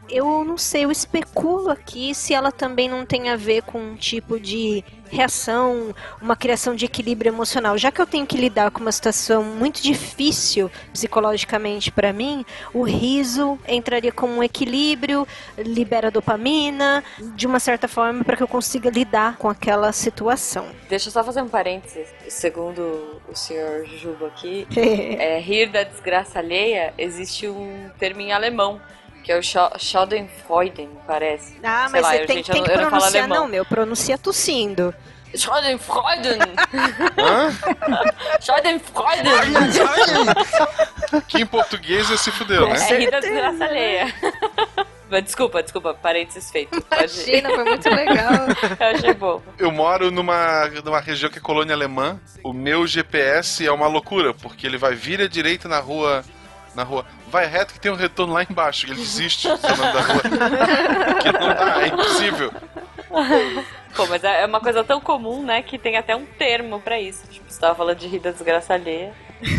eu não sei, eu especulo aqui se ela também não tem a ver com um tipo de reação, uma criação de equilíbrio emocional. Já que eu tenho que lidar com uma situação muito difícil psicologicamente para mim, o riso entraria como um equilíbrio, libera dopamina, de uma certa forma, para que eu consiga lidar com aquela situação. Deixa eu só fazer um parênteses. Segundo o senhor Jujuba aqui, é, rir da desgraça alheia, existe um termo em alemão que é o Schadenfreude, parece. Ah, Sei mas lá, você eu, tem, gente, tem eu que não- eu não pronunciar, alemão. não, meu, pronuncia tossindo. Schadenfreude! Hã? Schadenfreude! Que em português é se fudeu, né? É rir da desgraça alheia. Mas desculpa, desculpa, parênteses feito. Imagina, foi muito legal. Eu achei bom. Eu moro numa, numa região que é colônia alemã. O meu GPS é uma loucura, porque ele vai vir à direita na rua. Na rua. Vai reto que tem um retorno lá embaixo. Ele desiste da rua. Porque não dá, é impossível. Pô, mas é uma coisa tão comum, né, que tem até um termo pra isso. Tipo, você tava falando de rir da desgraça alheia.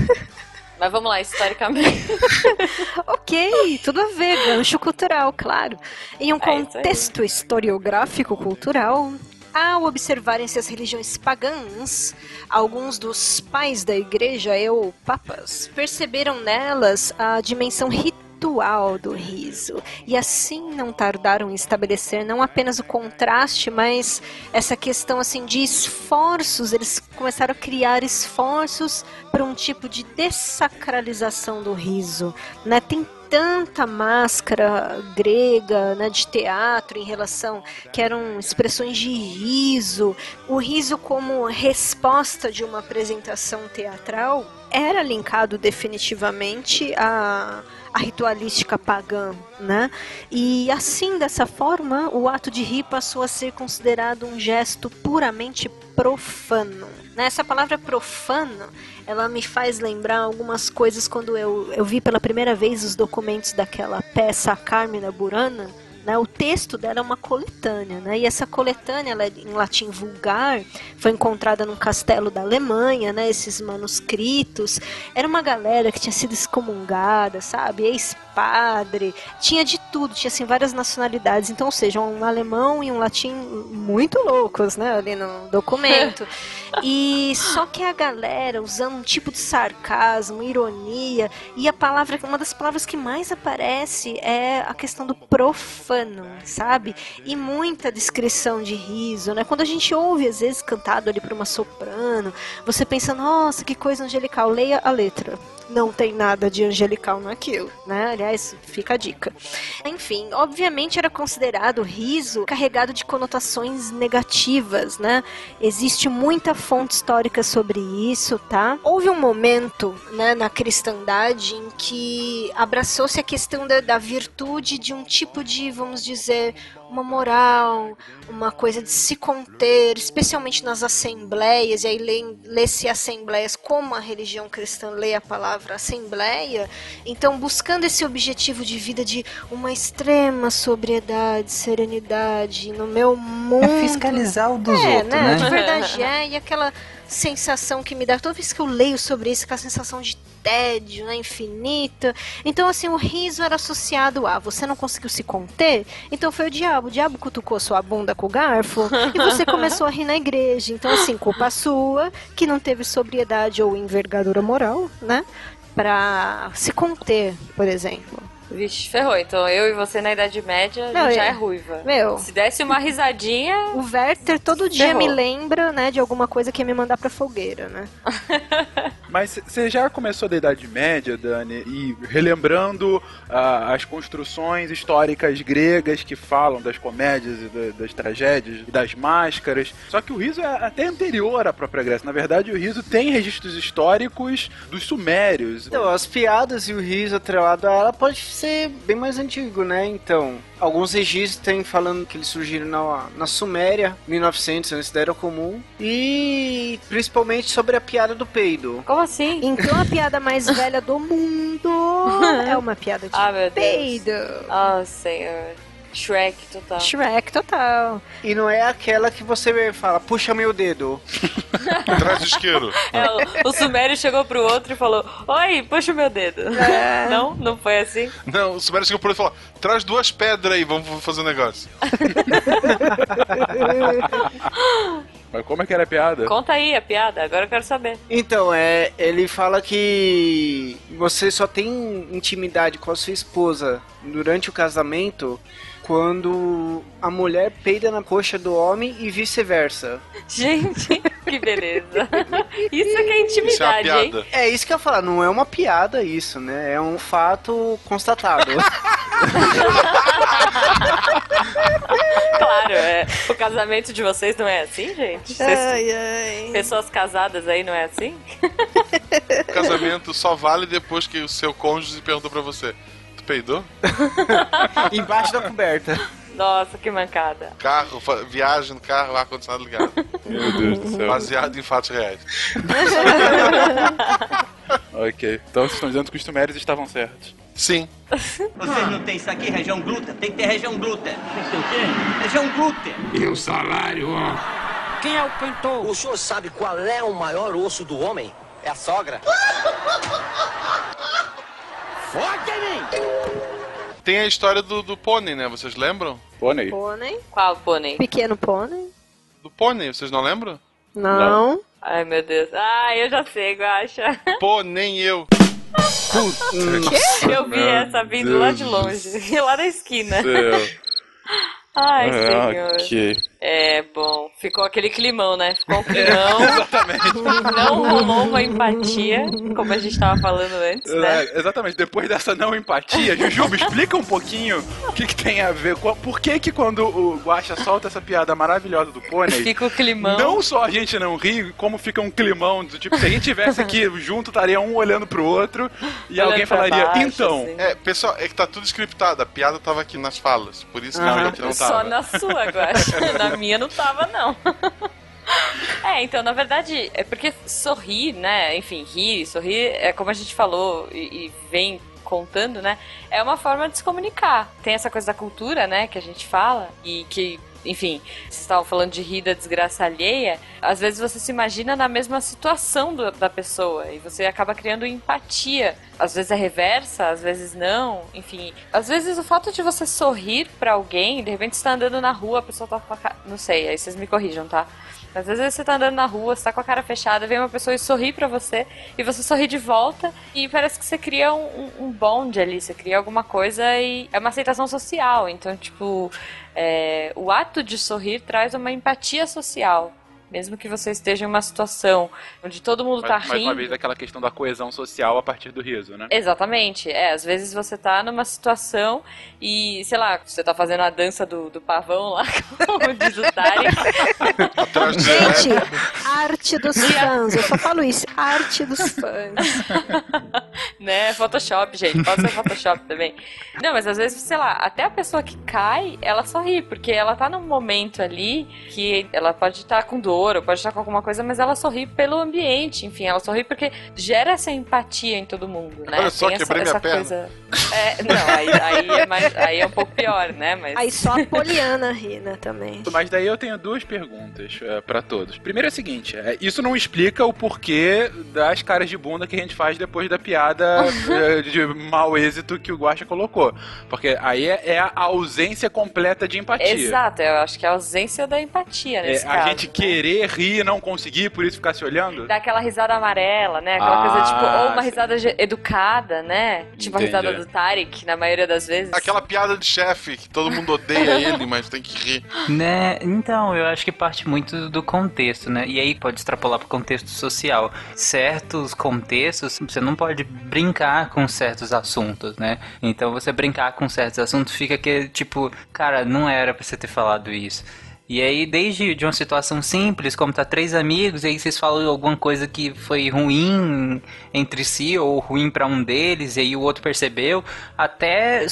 Mas vamos lá, historicamente. ok, tudo a ver, gancho cultural, claro. Em um É contexto historiográfico cultural, ao observarem-se as religiões pagãs, alguns dos pais da igreja, eu, papas, perceberam nelas a dimensão ritual do riso. E assim não tardaram em estabelecer não apenas o contraste, mas essa questão assim de esforços, eles começaram a criar esforços para um tipo de dessacralização do riso, né? Tem tanta máscara grega, né, de teatro em relação que eram expressões de riso, o riso como resposta de uma apresentação teatral era linkado definitivamente a a ritualística pagã, né? E assim, dessa forma, o ato de rir passou a ser considerado um gesto puramente profano. Né? Essa palavra profano, ela me faz lembrar algumas coisas quando eu, eu vi pela primeira vez os documentos daquela peça Carmina Burana, né, o texto dela é uma coletânea, né, e essa coletânea, ela é em latim vulgar, foi encontrada num castelo da Alemanha, né, esses manuscritos. Era uma galera que tinha sido excomungada, sabe, ex-padre, tinha de tudo, tinha assim várias nacionalidades. Então, ou seja, um alemão e um latim muito loucos, né, ali no documento. E só que a galera usando um tipo de sarcasmo, ironia, e a palavra, uma das palavras que mais aparece é a questão do profano, sabe? E muita descrição de riso, né? Quando a gente ouve às vezes cantado ali por uma soprano, você pensa, nossa, que coisa angelical, leia a letra. Não tem nada de angelical naquilo, né? Aliás, fica a dica. Enfim, obviamente era considerado riso carregado de conotações negativas, né? Existe muita fonte histórica sobre isso, tá? Houve um momento, né, na cristandade em que abraçou-se a questão da, da virtude de um tipo de, vamos dizer, uma moral, uma coisa de se conter, especialmente nas assembleias, e aí lê- lê-se assembleias como a religião cristã lê a palavra assembleia, então buscando esse objetivo de vida de uma extrema sobriedade, serenidade no meu mundo. É fiscalizar o dos é, outros, né? né? De verdade é, e aquela sensação que me dá toda vez que eu leio sobre isso, aquela sensação de tédio, né, infinita. Então, assim, o riso era associado a você não conseguiu se conter, então foi o diabo. O diabo cutucou sua bunda com o garfo e você começou a rir na igreja. Então, assim, culpa sua, que não teve sobriedade ou envergadura moral, né? Pra se conter, por exemplo. Vixe, ferrou. Então eu e você na Idade Média Não, já é- é ruiva. Meu. Se desse uma risadinha. O Werther todo dia Ferrou. me lembra, né, de alguma coisa que ia me mandar pra fogueira, né? Mas você já começou da Idade Média, Dani, e relembrando ah, as construções históricas gregas que falam das comédias e da- das tragédias e das máscaras. Só que o riso é até anterior à própria Grécia. Na verdade, o riso tem registros históricos dos sumérios. Então, as piadas e o riso atrelado a ela pode ser bem mais antigo, né? Então, alguns registros têm falando que eles surgiram na, na Suméria, 1900, antes da Era Comum, e principalmente sobre a piada do peido. Como assim? Então a piada mais velha do mundo é uma piada de Ah, meu Deus. peido. Ah, senhor. Shrek total. Shrek total. E não é aquela que você fala, puxa meu dedo. Traz o isqueiro. É, o, o Sumério chegou pro outro e falou: Oi, puxa meu dedo. É. Não? Não foi assim? Não, o Sumério chegou por ele e falou: traz duas pedras aí, vamos fazer um negócio. Mas como é que era a piada? Conta aí a piada, agora eu quero saber. Então, é, ele fala que você só tem intimidade com a sua esposa durante o casamento quando a mulher peida na coxa do homem e vice-versa. Gente, que beleza. Isso é que é Isso é uma intimidade, hein? É isso que eu ia falar, não é uma piada isso, né? É um fato constatado. Claro, é. O casamento de vocês não é assim, gente? Vocês- Ai, ai. Pessoas casadas aí não é assim? O casamento só vale depois que o seu cônjuge perguntou pra você: peidou? Embaixo da coberta. Nossa, que mancada. Carro, viagem no carro, ar-condicionado ligado. Meu Deus do céu. Baseado em fatos reais. ok. Então vocês estão dizendo que os sumérios estavam certos. Sim. Vocês não têm isso aqui, região glútea? Tem que ter região glútea. Tem que ter o quê? Região glútea. E o salário, ó. Quem é o pintor? O senhor sabe qual é o maior osso do homem? É a sogra. Forte em mim! Tem a história do, do pônei, né? Vocês lembram? Pônei? Pônei. Qual pônei? Pequeno pônei. Do pônei, vocês não lembram? Não. Ai, meu Deus. Ah, eu já sei, Guaxa. Pô, nem eu. Eu vi essa vindo lá de longe, lá da esquina. Ai, senhor. ok. É, bom, ficou aquele climão, né? Ficou um climão. Não rolou uma empatia, como a gente tava falando antes, né? É, exatamente, depois dessa não empatia, Jujuba, explica um pouquinho o que, que tem a ver com. Por que que quando o Guaxa solta essa piada maravilhosa do pônei, Fica o climão. não só a gente não ri, como fica um climão do tipo, se a gente tivesse aqui junto, estaria um olhando pro outro e Olhando alguém falaria, baixo, então. assim. É, pessoal, é que tá tudo scriptado. A piada tava aqui nas falas. Por isso que Não, a gente, não não Só na sua agora. na minha não tava, não. É, então, na verdade, é porque sorrir, né? Enfim, rir, sorrir, é como a gente falou e, e vem contando, né? É uma forma de se comunicar. Tem essa coisa da cultura, né? Que a gente fala e que enfim, vocês estavam falando de rir da desgraça alheia, às vezes você se imagina na mesma situação do- da pessoa e você acaba criando empatia. Às vezes é reversa, às vezes não, enfim. Às vezes o fato de você sorrir pra alguém, de repente você tá andando na rua, a pessoa tá com a cara. Não sei, aí vocês me corrijam, tá? Às vezes você tá andando na rua, você tá com a cara fechada, vem uma pessoa e sorri pra você, e você sorri de volta, e parece que você cria um, um, um bond ali, você cria alguma coisa e é uma aceitação social. Então, tipo, é, o ato de sorrir traz uma empatia social. Mesmo que você esteja em uma situação onde todo mundo tá Mais, mais rindo. uma vez aquela questão da coesão social a partir do riso, né? Exatamente, é, às vezes você tá numa situação e, sei lá, você tá fazendo a dança do, do pavão lá, como diz o Tarek, Gente, arte dos fãs. Eu só falo isso. Arte dos fãs. né? Photoshop, gente, pode ser Photoshop também. Não, mas às vezes, sei lá, até a pessoa que cai, ela sorri, porque ela tá num momento ali que ela pode estar com dor, ou pode estar com alguma coisa, mas ela sorri pelo ambiente, enfim, ela sorri porque gera essa empatia em todo mundo, né? Olha só, Tem quebrei minha perna. coisa. É, não, aí, aí, é mais, aí é um pouco pior, né? Mas. Aí só a Poliana ri, né, também. Mas daí eu tenho duas perguntas é, pra todos. Primeiro é o seguinte: é, isso não explica o porquê das caras de bunda que a gente faz depois da piada é, de mau êxito que o Guacha colocou. Porque aí é, é a ausência completa de empatia. Exato, eu acho que é a ausência da empatia É, nesse a caso. gente né? querer rir e não conseguir, por isso ficar se olhando? Dá aquela risada amarela, né? Aquela Ah, coisa tipo, ou uma sim. risada educada, né? Tipo a Entendi. risada do Tarek, na maioria das vezes. Aquela piada de chefe que todo mundo odeia ele, mas tem que rir. Né? Então, eu acho que parte muito do contexto, né? E aí pode extrapolar para o contexto social. Certos contextos, você não pode brincar com certos assuntos, né? Então, você brincar com certos assuntos fica que, tipo, cara, não era pra você ter falado isso. E aí, desde de uma situação simples, como tá três amigos, e aí vocês falam alguma coisa que foi ruim entre si, ou ruim pra um deles, e aí o outro percebeu, até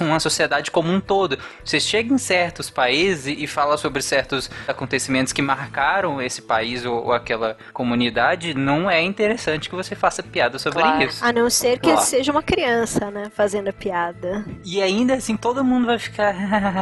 uma sociedade como um todo. Você chega em certos países e fala sobre certos acontecimentos que marcaram esse país ou, ou aquela comunidade, não é interessante que você faça piada sobre Claro. isso. A não ser que Claro. seja uma criança, né, fazendo a piada. E ainda assim, todo mundo vai ficar...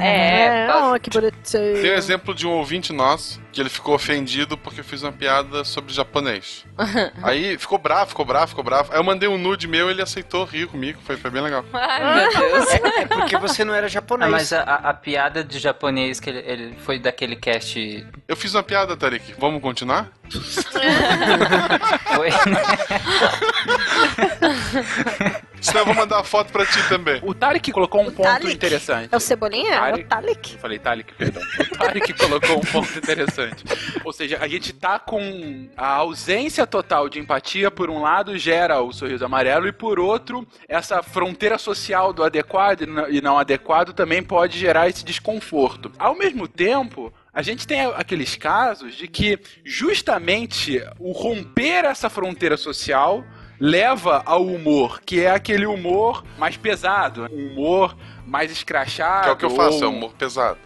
É, oh, que bonitinho. Tem um exemplo de um ouvinte nosso que ele ficou ofendido porque eu fiz uma piada sobre japonês. Aí ficou bravo, ficou bravo, ficou bravo. Aí eu mandei um nude meu ele aceitou rir comigo. Foi, foi bem legal. Ai, meu Deus. É porque você não era Ah, japonês. mas a, a- piada de japonês que ele, ele foi daquele cast Eu fiz uma piada, Tarik. Vamos continuar? foi, Senão eu vou mandar uma foto pra ti também. O Tarek colocou um ponto Tarek? interessante. É o Cebolinha? É Tarek. o Talik? Falei Talik, perdão. O Tarek colocou um ponto interessante. Ou seja, a gente tá com a ausência total de empatia, por um lado, gera o sorriso amarelo, e por outro, essa fronteira social do adequado e não adequado também pode gerar esse desconforto. Ao mesmo tempo, a gente tem aqueles casos de que justamente o romper essa fronteira social leva ao humor, que é aquele humor mais pesado, um humor mais escrachado. Que é o que eu faço, ou- é humor pesado.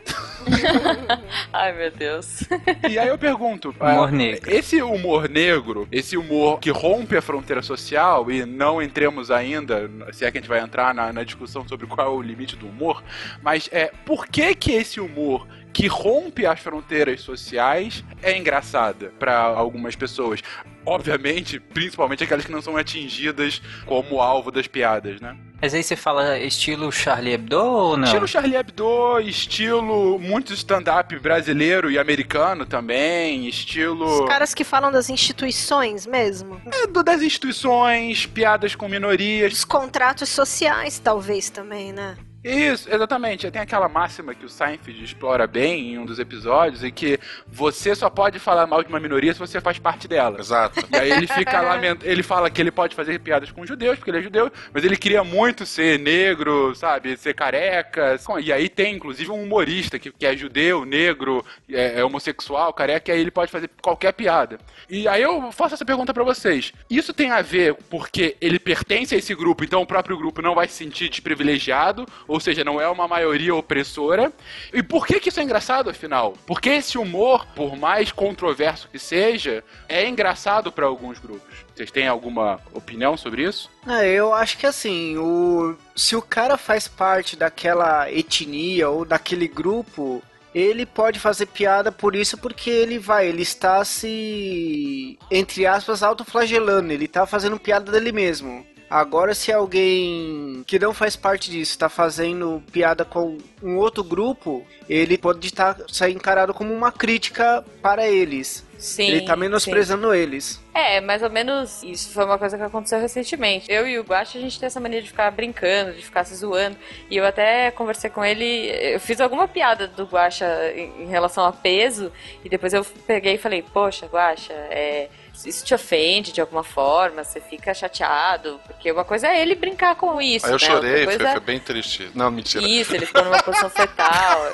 Ai, meu Deus. E aí eu pergunto, Humor ah, negro. esse humor negro, esse humor que rompe a fronteira social, e não entremos ainda, se é que a gente vai entrar na, na discussão sobre qual é o limite do humor, mas é por que que esse humor que rompe as fronteiras sociais é engraçada para algumas pessoas? Obviamente, principalmente aquelas que não são atingidas como alvo das piadas, né? Mas aí você fala estilo Charlie Hebdo ou não? Estilo Charlie Hebdo, estilo muito stand-up brasileiro e americano também, estilo... Os caras que falam das instituições mesmo. É, do- das instituições, piadas com minorias. Os contratos sociais, talvez, também, né? Isso, exatamente. Tem aquela máxima que o Seinfeld explora bem em um dos episódios, em que você só pode falar mal de uma minoria se você faz parte dela. Exato. E aí ele fica lamentando, ele fala que ele pode fazer piadas com judeus, porque ele é judeu, mas ele queria muito ser negro, sabe, ser careca. E aí tem, inclusive, um humorista que, que é judeu, negro, é, é homossexual, careca, e aí ele pode fazer qualquer piada. E aí eu faço essa pergunta pra vocês. Isso tem a ver porque ele pertence a esse grupo, então o próprio grupo não vai se sentir desprivilegiado, ou seja, não é uma maioria opressora. E por que que isso é engraçado, afinal? Porque esse humor, por mais controverso que seja, é engraçado pra alguns grupos. Vocês têm alguma opinião sobre isso? Ah, eu acho que assim, o se o cara faz parte daquela etnia ou daquele grupo, ele pode fazer piada por isso porque ele vai, ele está se entre aspas autoflagelando, ele tá fazendo piada dele mesmo. Agora, se alguém que não faz parte disso está fazendo piada com um outro grupo, ele pode estar ser encarado como uma crítica para eles. Sim. ele tá menosprezando eles. É, mais ou menos isso foi uma coisa que aconteceu recentemente. Eu e o Guache, a gente tem essa mania de ficar brincando, de ficar se zoando. E eu até conversei com ele, eu fiz alguma piada do Guacha em em relação a peso, e depois eu peguei e falei, poxa, Guacha, é, isso te ofende de alguma forma, você fica chateado, porque uma coisa é ele brincar com isso. Aí eu né? chorei, coisa foi bem triste. Não, mentira. Isso, ele ficou numa posição fetal.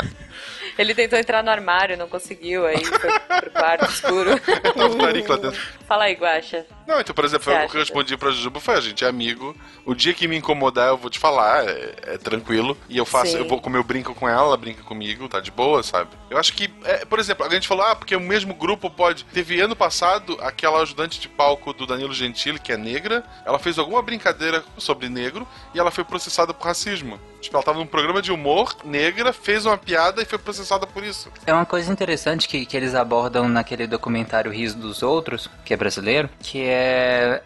ele tentou entrar no armário, não conseguiu, aí foi pro quarto escuro. Lá dentro. Fala aí, Guaxa. Não, então, por exemplo, Você eu acha? respondi pra Jujuba, foi a gente é amigo. O dia que me incomodar, eu vou te falar, é, é tranquilo. E eu faço, Sim. eu vou como eu brinco com ela, ela brinca comigo, tá de boa, sabe? Eu acho que, é, por exemplo, a gente falou, ah, porque o mesmo grupo pode. Teve ano passado aquela ajudante de palco do Danilo Gentili, que é negra, ela fez alguma brincadeira sobre negro e ela foi processada por racismo. Tipo, ela tava num programa de humor, negra, fez uma piada e foi processada por isso. É uma coisa interessante que, que eles abordam naquele documentário Riso dos Outros, que é brasileiro, que é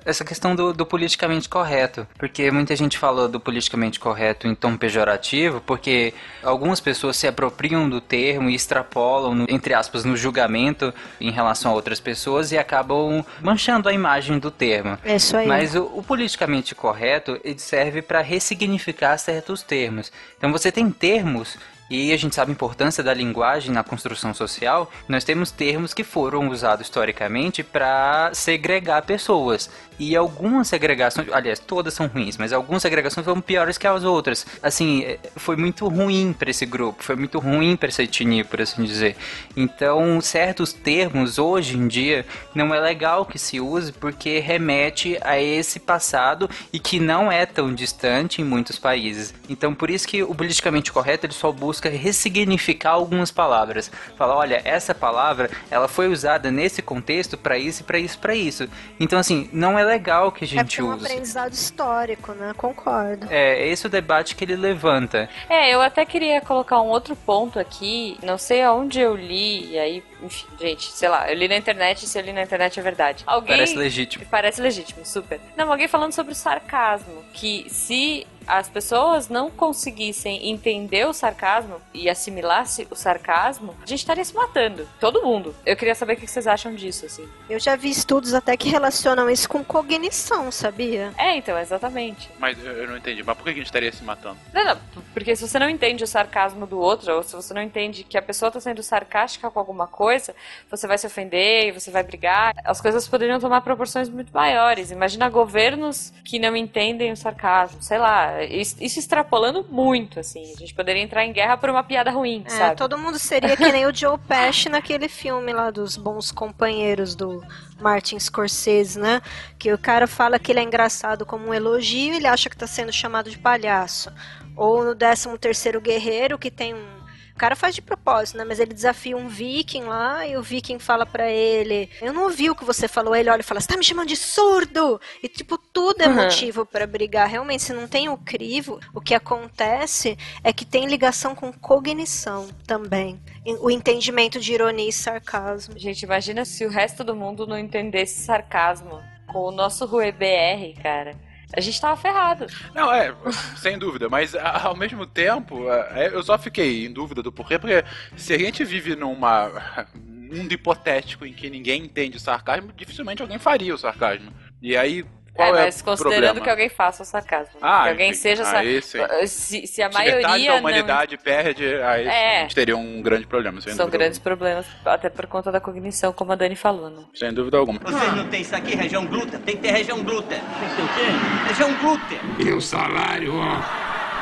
essa questão do, do politicamente correto. Porque muita gente falou do politicamente correto em tom pejorativo, porque algumas pessoas se apropriam do termo e extrapolam, no- entre aspas, no julgamento em relação a outras pessoas e acabam manchando a imagem do termo. É isso aí. Mas o, o politicamente correto ele serve para ressignificar certos termos. Então você tem termos e a gente sabe a importância da linguagem na construção social. Nós temos termos que foram usados historicamente para segregar pessoas. E algumas segregações, aliás, todas são ruins, mas algumas segregações foram piores que as outras. Assim, eh, foi muito ruim para esse grupo, foi muito ruim para essa etnia, por assim dizer. Então, certos termos hoje em dia não é legal que se use porque remete a esse passado e que não é tão distante em muitos países. Então, por isso que o politicamente correto ele só busca ressignificar algumas palavras. Fala, olha, essa palavra ela foi usada nesse contexto para isso, para isso, para isso. Então, assim, não é legal que a É gente é um use. aprendizado histórico, né? Concordo. É, esse é o debate que ele levanta. É, eu até queria colocar um outro ponto aqui. Não sei aonde eu li, e aí, enfim, gente, sei lá, eu li na internet, se eu li na internet é verdade. Alguém. Parece legítimo. Parece legítimo, super. Não, alguém falando sobre o sarcasmo. Que se as pessoas não conseguissem entender o sarcasmo e assimilasse o sarcasmo, a gente estaria se matando. Todo mundo. Eu queria saber o que vocês acham disso, assim. Eu já vi estudos até que relacionam isso com cognição, sabia? É, então, exatamente. Mas eu não entendi. Mas por que a gente estaria se matando? Não, não, porque se você não entende o sarcasmo do outro, ou se você não entende que a pessoa está sendo sarcástica com alguma coisa, você vai se ofender e você vai brigar. As coisas poderiam tomar proporções muito maiores. Imagina governos que não entendem o sarcasmo. Sei lá, Isso, extrapolando muito, assim. A gente poderia entrar em guerra por uma piada ruim, É, sabe? todo mundo seria que nem o Joe Pesci naquele filme lá dos bons companheiros do Martin Scorsese, né? Que o cara fala que ele é engraçado como um elogio e ele acha que tá sendo chamado de palhaço. Ou no 13 terceiro Guerreiro, que tem um o cara faz de propósito, né? Mas ele desafia um viking lá e o viking fala pra ele: Eu não ouvi o que você falou. Ele olha e fala: Você tá me chamando de surdo? E, tipo, tudo é Uhum. motivo pra brigar. Realmente, se não tem o crivo, o que acontece é que tem ligação com cognição também. O entendimento de ironia e sarcasmo. Gente, imagina se o resto do mundo não entendesse sarcasmo com o nosso Rue BR, cara. A gente tava ferrado. Não, é, sem dúvida, mas ao mesmo tempo, é, eu só fiquei em dúvida do porquê, porque se a gente vive numa um mundo hipotético em que ninguém entende o sarcasmo, dificilmente alguém faria o sarcasmo. E aí, é, é, mas o considerando problema? que alguém faça o sarcasmo. né? Ah, que alguém enfim, seja sim. sarcasmo. Se, se a Se metade maioria da humanidade perde, aí É. a gente teria um grande problema, sem não. São dúvida grandes problemas, até por conta da cognição, como a Dani falou, né? Sem dúvida alguma. Vocês não têm isso aqui, região glútea? Tem que ter região glútea. Tem que ter o quê? Região glútea. E o salário, ó.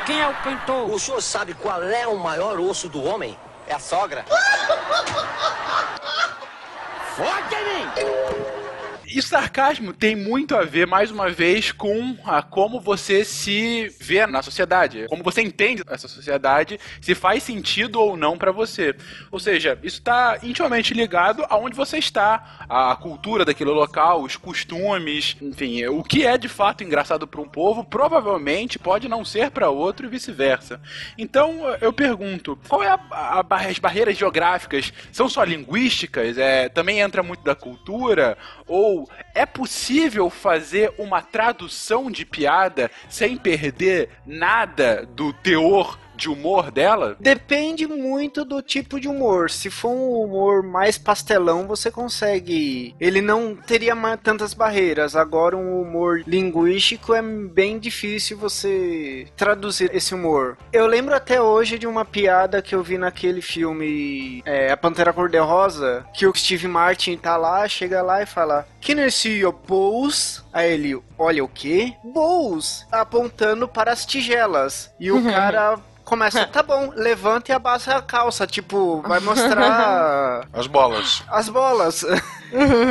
Quem é o pintor? O senhor sabe qual é o maior osso do homem? É a sogra. Foca em mim! E sarcasmo tem muito a ver, mais uma vez, com a, como você se vê na sociedade, como você entende essa sociedade, se faz sentido ou não pra você. Ou seja, isso está intimamente ligado aonde você está, a cultura daquele local, os costumes, enfim, o que é de fato engraçado para um povo, provavelmente pode não ser para outro e vice-versa. Então eu pergunto, qual é a, a as barreiras geográficas? São só linguísticas? É, também entra muito da cultura? Ou é possível fazer uma tradução de piada sem perder nada do teor de humor dela? Depende muito do tipo de humor. Se for um humor mais pastelão, você consegue. Ele não teria tantas barreiras. Agora, um humor linguístico é bem difícil você traduzir esse humor. Eu lembro até hoje de uma piada que eu vi naquele filme é, A Pantera Cor-de-Rosa, que o Steve Martin tá lá, chega lá e fala: Can I see your balls? Aí ele, olha o quê? Balls! Apontando para as tigelas. E o cara começa, tá bom, levanta e abaixa a calça, tipo, vai mostrar As bolas. as bolas.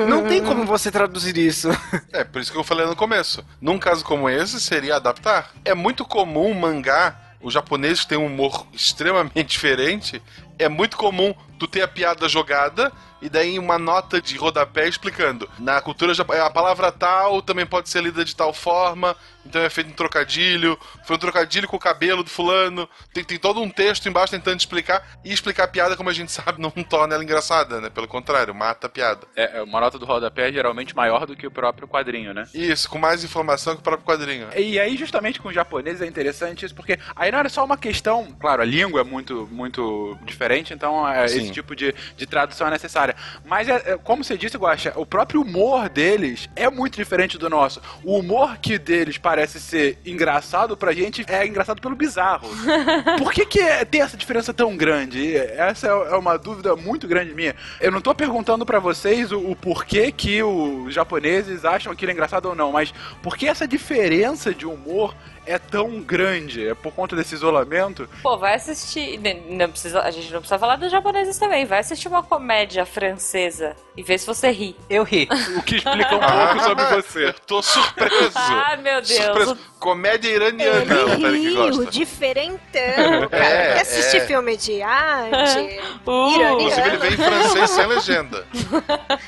Não tem como você traduzir isso. É, por isso que eu falei no começo. Num caso como esse, seria adaptar. É muito comum mangá, os japoneses têm um humor extremamente diferente. É muito comum tu ter a piada jogada e daí uma nota de rodapé explicando. Na cultura a palavra tal também pode ser lida de tal forma, então é feito um trocadilho, foi um trocadilho com o cabelo do fulano. Tem, tem todo um texto embaixo tentando explicar, e explicar a piada, como a gente sabe, não torna ela engraçada, né? Pelo contrário, mata a piada. É, é, uma nota do rodapé é geralmente maior do que o próprio quadrinho, né? Isso, com mais informação que o próprio quadrinho. E aí, justamente com os japoneses é interessante isso, porque aí não era só uma questão, claro, a língua é muito, muito diferente, então é. Esse tipo de, de tradução é necessária. Mas, é, é, como você disse, Guaxa, o próprio humor deles é muito diferente do nosso. O humor que deles parece ser engraçado pra gente é engraçado pelo bizarro. Por que, que é- tem essa diferença tão grande? Essa é é uma dúvida muito grande minha. Eu não tô perguntando pra vocês o, o porquê que os japoneses acham aquilo engraçado ou não, mas por que essa diferença de humor é tão grande? É por conta desse isolamento? Pô, vai assistir. ne- Não precisa, a gente não precisa falar dos japoneses também. Vai assistir uma comédia francesa e ver se você ri. Eu ri. O que explica um pouco sobre você. Eu tô surpreso. Ah, meu Deus. Surpreso. Comédia iraniana, Ele Tarek riu, gosta. diferentão, cara. É, Quer assistir é. filme de arte? Uh, Inclusive, ele vem em francês sem legenda.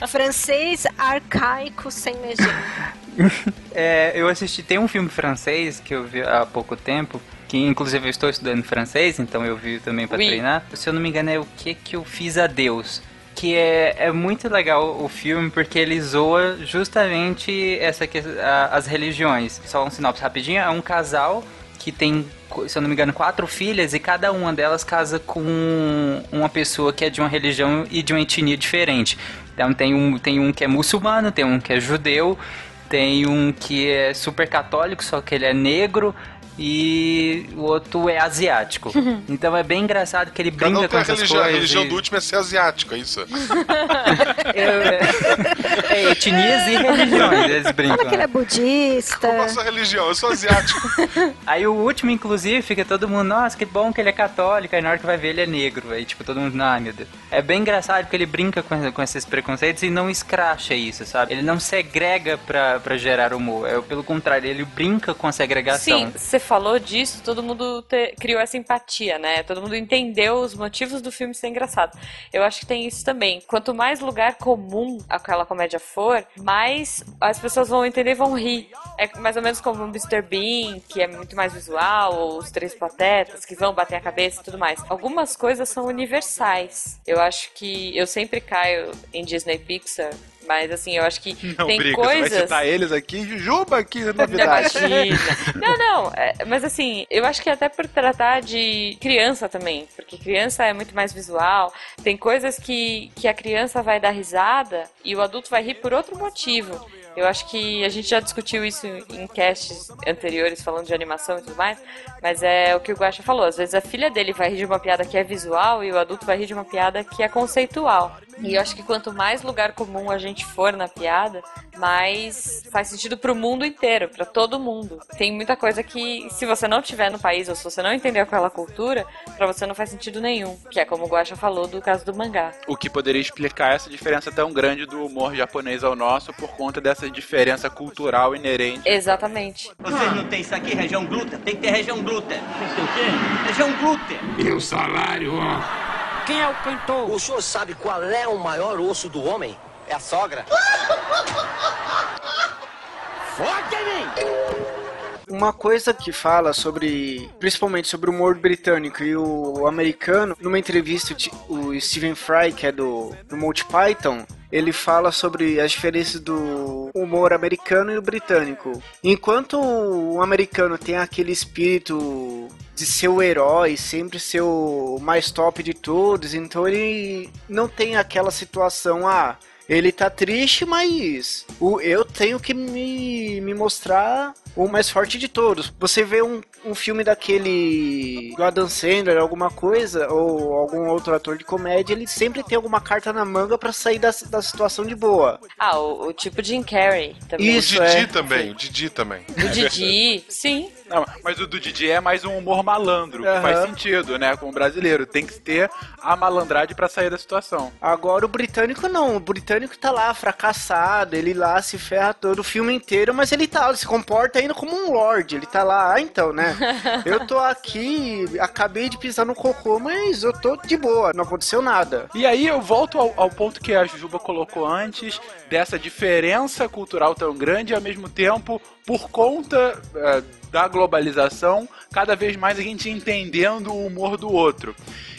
Francês arcaico sem legenda. É, eu assisti, tem um filme francês que eu vi há pouco tempo, que inclusive eu estou estudando francês, então eu vi também para Oui. treinar. Se eu não me engano é o que que eu fiz a Deus. Que é, é muito legal o filme porque ele zoa justamente essa que, a- as religiões. Só um sinopse rapidinho, é um casal que tem, se eu não me engano, quatro filhas e cada uma delas casa com uma pessoa que é de uma religião e de uma etnia diferente. Então tem um, tem um que é muçulmano, tem um que é judeu, tem um que é super católico, só que ele é negro. e o outro é asiático. então é bem engraçado que ele Cada brinca um com essas religião, a coisas. religião e- do último é ser asiático, é isso? É, etnias e religiões, eles brincam. Fala que ele é né? budista. Qual a sua religião? Eu sou asiático. Aí o último, inclusive, fica todo mundo, nossa, que bom que ele é católico, aí na hora que vai ver ele é negro. Aí tipo, todo mundo, ai meu Deus. É bem engraçado porque ele brinca com, com esses preconceitos e não escracha isso, sabe? Ele não segrega pra, pra gerar humor. É, pelo contrário, ele brinca com a segregação. Sim, você falou disso, todo mundo te- criou essa empatia, né? Todo mundo entendeu os motivos do filme ser engraçado. Eu acho que tem isso também. Quanto mais lugar comum aquela comédia for, mais as pessoas vão entender e vão rir. É mais ou menos como o Mr. Bean, que é muito mais visual, ou os Três Patetas, que vão bater a cabeça e tudo mais. Algumas coisas são universais. Eu acho que eu sempre caio em Disney Pixar. Mas assim, eu acho que Não tem briga, coisas. você vai citar eles aqui, Jujuba aqui, novidade. Imagina. Não, não, é, mas assim, eu acho que até por tratar de criança também, porque criança é muito mais visual, tem coisas que, que a criança vai dar risada e o adulto vai rir por outro motivo. Eu acho que a gente já discutiu isso em casts anteriores, falando de animação e tudo mais, mas é o que o Guaxa falou. Às vezes a filha dele vai rir de uma piada que é visual e o adulto vai rir de uma piada que é conceitual. E eu acho que quanto mais lugar comum a gente for na piada, mais faz sentido pro mundo inteiro, pra todo mundo. Tem muita coisa que, se você não tiver no país ou se você não entender aquela cultura, pra você não faz sentido nenhum. Que é como o Guaxa falou do caso do mangá. O que poderia explicar essa diferença tão grande do humor japonês ao nosso por conta dessa diferença cultural inerente. Exatamente. Vocês não têm isso aqui, região glútea? Tem que ter região glútea. Tem que ter o quê? Região glútea. E o salário, ó. Quem é o cantor? O senhor sabe qual é o maior osso do homem? É a sogra. Foca em mim! Uma coisa que fala sobre, principalmente sobre o humor britânico e o americano, numa entrevista, o Stephen Fry, que é do, do Monty Python, ele fala sobre as diferenças do humor americano e o britânico. Enquanto o americano tem aquele espírito de ser o herói, sempre ser o mais top de todos, então ele não tem aquela situação, ah, ele tá triste, mas o, eu tenho que me, me mostrar o mais forte de todos. Você vê um, um filme daquele do Adam Sandler, alguma coisa, ou algum outro ator de comédia, ele sempre tem alguma carta na manga pra sair da, da situação de boa. Ah, o, o tipo Jim Carrey também. Isso, o Didi é. também, o Didi também. O Didi, sim. Não, mas o do Didi é mais um humor malandro, que Aham. faz sentido, né? Com o brasileiro. Tem que ter a malandragem pra sair da situação. Agora o britânico não, o britânico tá lá fracassado, ele lá se ferra todo o filme inteiro, mas ele tá, ele se comporta ainda como um lord, ele tá lá, ah, então, né? Eu tô aqui, acabei de pisar no cocô, mas eu tô de boa, não aconteceu nada. E aí eu volto ao, ao ponto que a Jujuba colocou antes, dessa diferença cultural tão grande e ao mesmo tempo, por conta eh, da globalização, cada vez mais a gente entendendo o humor do outro.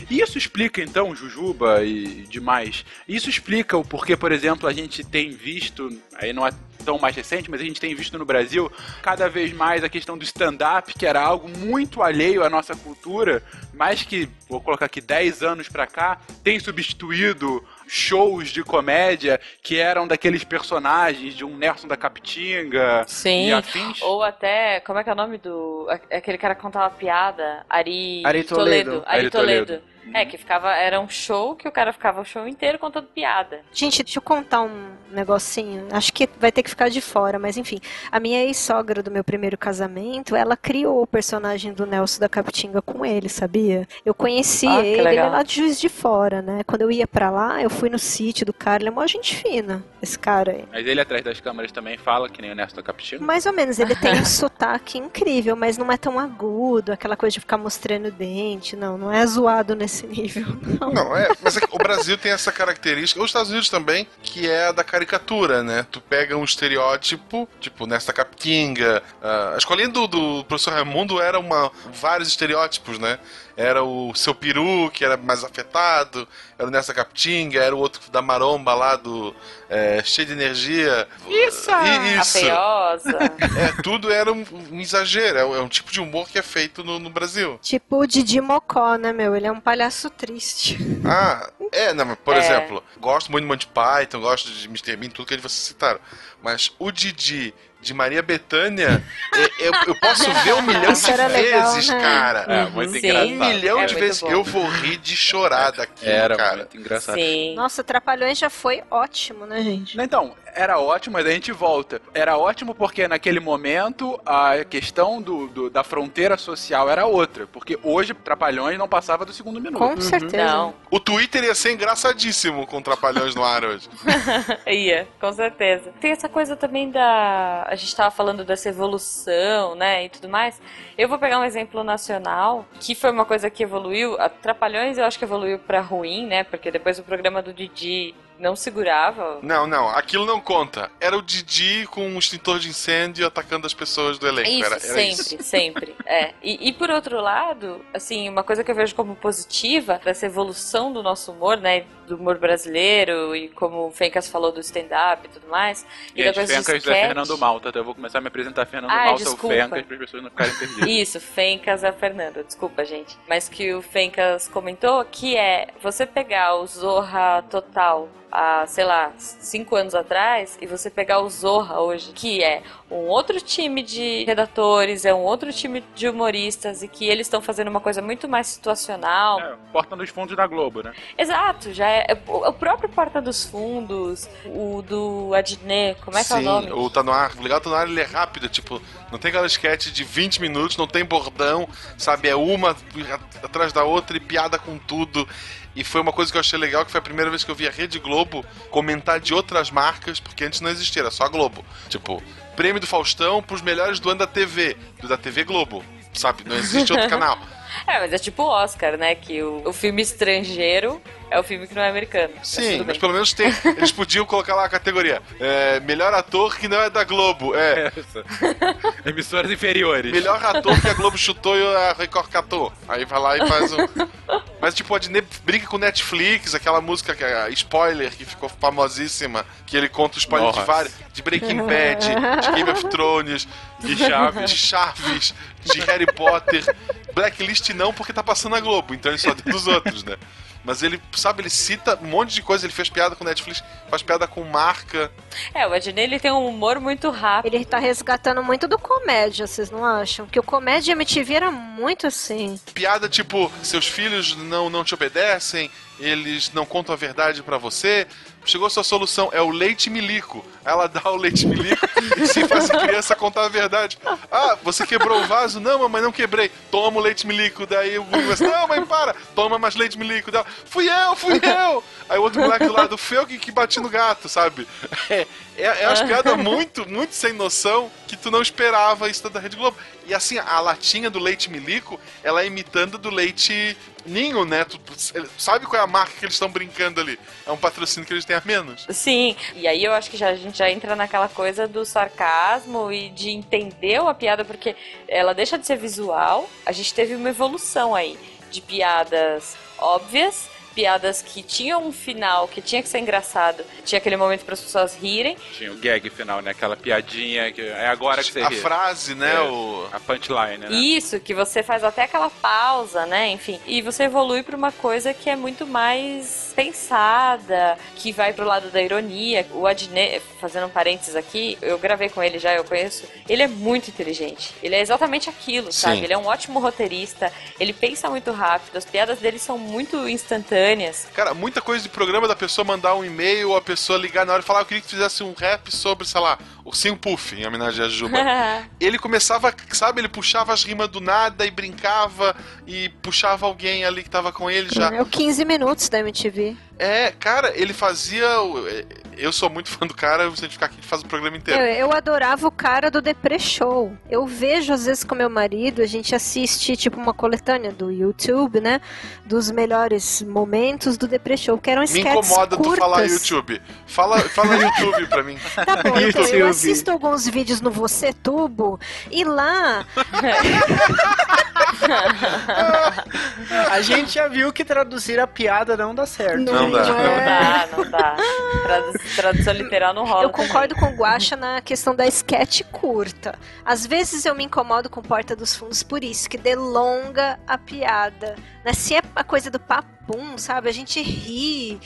E Isso explica então, Jujuba e demais, isso explica o porquê, por exemplo, a gente tem visto, aí não é tão mais recente, mas a gente tem visto no Brasil cada vez mais a questão do stand-up, que era algo muito alheio à nossa cultura, mais que, vou colocar aqui, 10 anos pra cá, tem substituído shows de comédia que eram daqueles personagens de um Nelson da Capitinga e Sim. afins. Ou até, como é que é o nome do. a- Aquele cara que contava piada? Ari, Ari Toledo. Ari, Ari Toledo. Toledo. É, que ficava. Era um show que o cara ficava o show inteiro contando piada. Gente, deixa eu contar um negocinho. Acho que vai ter que ficar de fora, mas enfim. A minha ex-sogra do meu primeiro casamento, ela criou o personagem do Nelson da Capitinga com ele, sabia? Eu conheci Ah, ele, ele é lá de Juiz de Fora, né? Quando eu ia pra lá, eu fui no sítio do cara, ele é uma gente fina, esse cara aí. Mas ele atrás das câmeras também fala, que nem o Nelson da Capitinga. Mais ou menos, ele tem um sotaque incrível, mas não é tão agudo, aquela coisa de ficar mostrando o dente, não, não é zoado nesse nível, não. Não, é, mas é o Brasil tem essa característica, os Estados Unidos também, que é a da caricatura, né? Tu pega um estereótipo, tipo nesta Capitinga. ah, a escolinha do, do professor Raimundo era uma, vários estereótipos, né? Era o seu peru, que era mais afetado, era o Nessa Capitinga, era o outro da maromba lá do é, cheio de energia. Isso! E- Isso! É, tudo era um, um exagero, é um, é um tipo de humor que é feito no, no Brasil. Tipo o Didi Mocó, né, meu? Ele é um palhaço triste. Ah, é, não, por É. exemplo, gosto muito de Monty Python, gosto de Mr. Bean, tudo que eles vocês citaram. Mas o Didi de Maria Bethânia, é- eu, eu posso ver um milhão Isso de era legal, vezes, né? cara. É, muito Sim. engraçado. Um milhão É de vezes. bom. Eu vou rir de chorar daquilo, Era cara. muito engraçado. Sim. Nossa, Trapalhões já foi ótimo, né, gente? Então, era ótimo, mas a gente volta. Era ótimo porque naquele momento a questão do, do- da fronteira social era outra. Porque hoje Trapalhões não passava do segundo minuto. Com certeza. Não, O Twitter ia ser engraçadíssimo com Trapalhões no ar hoje. ia, com certeza. Tem essa coisa também da. A gente tava falando dessa evolução, né? E tudo mais. Eu vou pegar um exemplo nacional, que foi uma coisa que evoluiu. A Trapalhões eu acho que evoluiu pra ruim, né? Porque depois o programa do Didi não segurava. Não, não, aquilo não conta. Era o Didi com um extintor de incêndio atacando as pessoas do elenco. Isso, era, era sempre, isso. sempre. É. E, e por outro lado, assim, uma coisa que eu vejo como positiva dessa evolução do nosso humor, né? Do humor brasileiro e como o Fencas falou do stand-up e tudo mais. E, E da coisa Fencas sketch. Fernando Malta, então eu vou começar a me apresentar Fernando Ai, Malta desculpa. ou Fencas para as pessoas não ficarem perdidas. Isso, Fencas é a Fernanda, desculpa, gente. Mas que o Fencas comentou que é você pegar o Zorra Total há, sei lá, cinco anos atrás e você pegar o Zorra hoje, que é um outro time de redatores, é um outro time de humoristas e que eles estão fazendo uma coisa muito mais situacional. É, porta nos fundos da Globo, né? Exato, já é, é o o próprio Porta dos Fundos, o do Adnet, como é que é o Sim, nome? o Tá No Ar. O Legal Tá No Ar, ele é rápido, tipo, não tem aquela sketch de 20 minutos, não tem bordão, sabe? É uma atrás da outra e piada com tudo. E foi uma coisa que eu achei legal, que foi a primeira vez que eu vi a Rede Globo comentar de outras marcas, porque antes não existia, era só a Globo. Tipo, prêmio do Faustão pros melhores do ano da TV, do da TV Globo, sabe? Não existe outro canal. É, mas é tipo o Oscar, né? Que o, o filme estrangeiro é o filme que não é americano. Mas Sim, mas bem. pelo menos tem. Eles podiam colocar lá a categoria. é, melhor ator que não é da Globo. É. Essa. Emissoras inferiores. Melhor ator que a Globo chutou e a Record catou. Aí vai lá e faz um. Mas tipo, a Disney brinca com Netflix, aquela música que é a spoiler, que ficou famosíssima, que ele conta o spoiler de Nossa. vários. De Breaking Bad, de Game of Thrones, de Chaves, de Chaves, de Harry Potter. Blacklist não, porque tá passando a Globo, então ele só tem dos outros, né? Mas ele, sabe, ele cita um monte de coisa, ele fez piada com Netflix, faz piada com marca. É, o Adney ele tem um humor muito rápido. Ele tá resgatando muito do comédia, vocês não acham? Porque o comédia MTV era muito assim. piada tipo, seus filhos não, não te obedecem, eles não contam a verdade pra você. Chegou a sua solução, é o leite milico. Ela dá o leite milico e se faz a criança contar a verdade. Ah, você quebrou o vaso? Não, mamãe, não quebrei. Toma o leite milico. Daí o assim, não, mãe, para. Toma mais leite milico. Dela, fui eu, fui eu. Aí o outro moleque do lado, foi eu que, que bati no gato, sabe? É, é, é umas piadas muito, muito sem noção que tu não esperava isso da Rede Globo. E assim, a latinha do leite milico, ela é imitando do leite ninho, né? Tu, sabe qual é a marca que eles estão brincando ali? É um patrocínio que eles têm a menos. Sim, e aí eu acho que já, a gente já entra naquela coisa do sarcasmo e de entender a piada, porque ela deixa de ser visual. A gente teve uma evolução aí de piadas óbvias, piadas que tinham um final que tinha que ser engraçado, tinha aquele momento para as pessoas rirem. Tinha o gag final, né? Aquela piadinha que é agora que você A ri. frase, né? É, O... A punchline, né? Isso, que você faz até aquela pausa, né? Enfim. E você evolui pra uma coisa que é muito mais pensada, que vai pro lado da ironia. O Adnet, fazendo um parênteses aqui, eu gravei com ele já, eu conheço. Ele é muito inteligente. Ele é exatamente aquilo, sabe? Sim. Ele é um ótimo roteirista, ele pensa muito rápido, as piadas dele são muito instantâneas. Cara, muita coisa de programa da pessoa mandar um e-mail, a pessoa ligar na hora e falar, "Ah, eu queria que tu fizesse um rap sobre, sei lá, Ursinho Puff, em homenagem a Juba. ele começava, sabe, ele puxava as rimas do nada e brincava e puxava alguém ali que tava com ele já. É o 15 minutos da MTV. É, cara, ele fazia. é, Eu sou muito fã do cara, gente ficar aqui, a gente faz o programa inteiro. Eu, eu adorava o cara do Depre Show. Eu vejo às vezes com meu marido, a gente assiste tipo uma coletânea do YouTube, né? Dos melhores momentos do Depre Show, que eram Me sketches incomoda tu curtas. falar YouTube. Fala, fala YouTube pra mim. Tá bom, então eu YouTube. assisto alguns vídeos no Você Tubo e lá A gente já viu que traduzir a piada não dá certo. Não dá. Não dá, não dá. Tradu- tradução literal não rola. Eu concordo com o Guaxa na questão da sketch curta. Às vezes eu me incomodo com Porta dos Fundos por isso, que delonga a piada. Né? Se é a coisa do papo bom, sabe? A gente ri.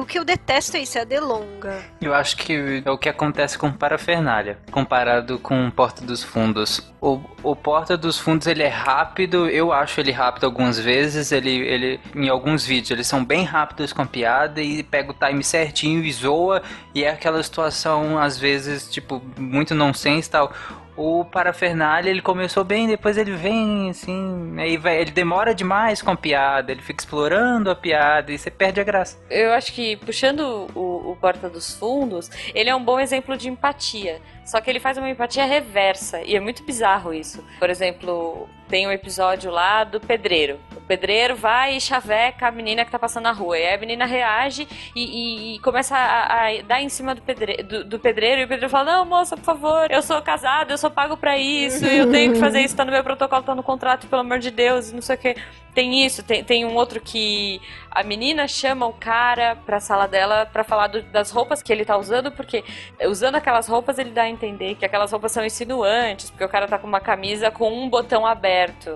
O que eu detesto é isso, é a delonga. Eu acho que é o que acontece com Parafernália, comparado com Porta dos Fundos. O, o Porta dos Fundos, ele é rápido, eu acho ele rápido algumas vezes, ele, ele em alguns vídeos eles são bem rápidos com a piada e pega o time certinho e zoa, e é aquela situação, às vezes, tipo, muito nonsense e tal. O Parafernália, ele começou bem, depois ele vem, assim, aí vai, ele demora demais com a piada, ele fica explorando a piada e você perde a graça. Eu acho que, puxando o, o Porta dos Fundos, ele é um bom exemplo de empatia. Só que ele faz uma empatia reversa. E é muito bizarro isso. Por exemplo, tem um episódio lá do pedreiro. O pedreiro vai e chaveca a menina que tá passando na rua. E a menina reage e, e- e começa a, a dar em cima do pedreiro, do, do pedreiro. E o pedreiro fala: Não, moça, por favor, eu sou casado, eu sou pago pra isso. Eu tenho que fazer isso, tá no meu protocolo, tá no contrato, pelo amor de Deus. Não sei o que. Tem isso, tem, tem um outro que a menina chama o cara pra sala dela pra falar do- das roupas que ele tá usando, porque usando aquelas roupas ele dá a entender que aquelas roupas são insinuantes, porque o cara tá com uma camisa com um botão aberto.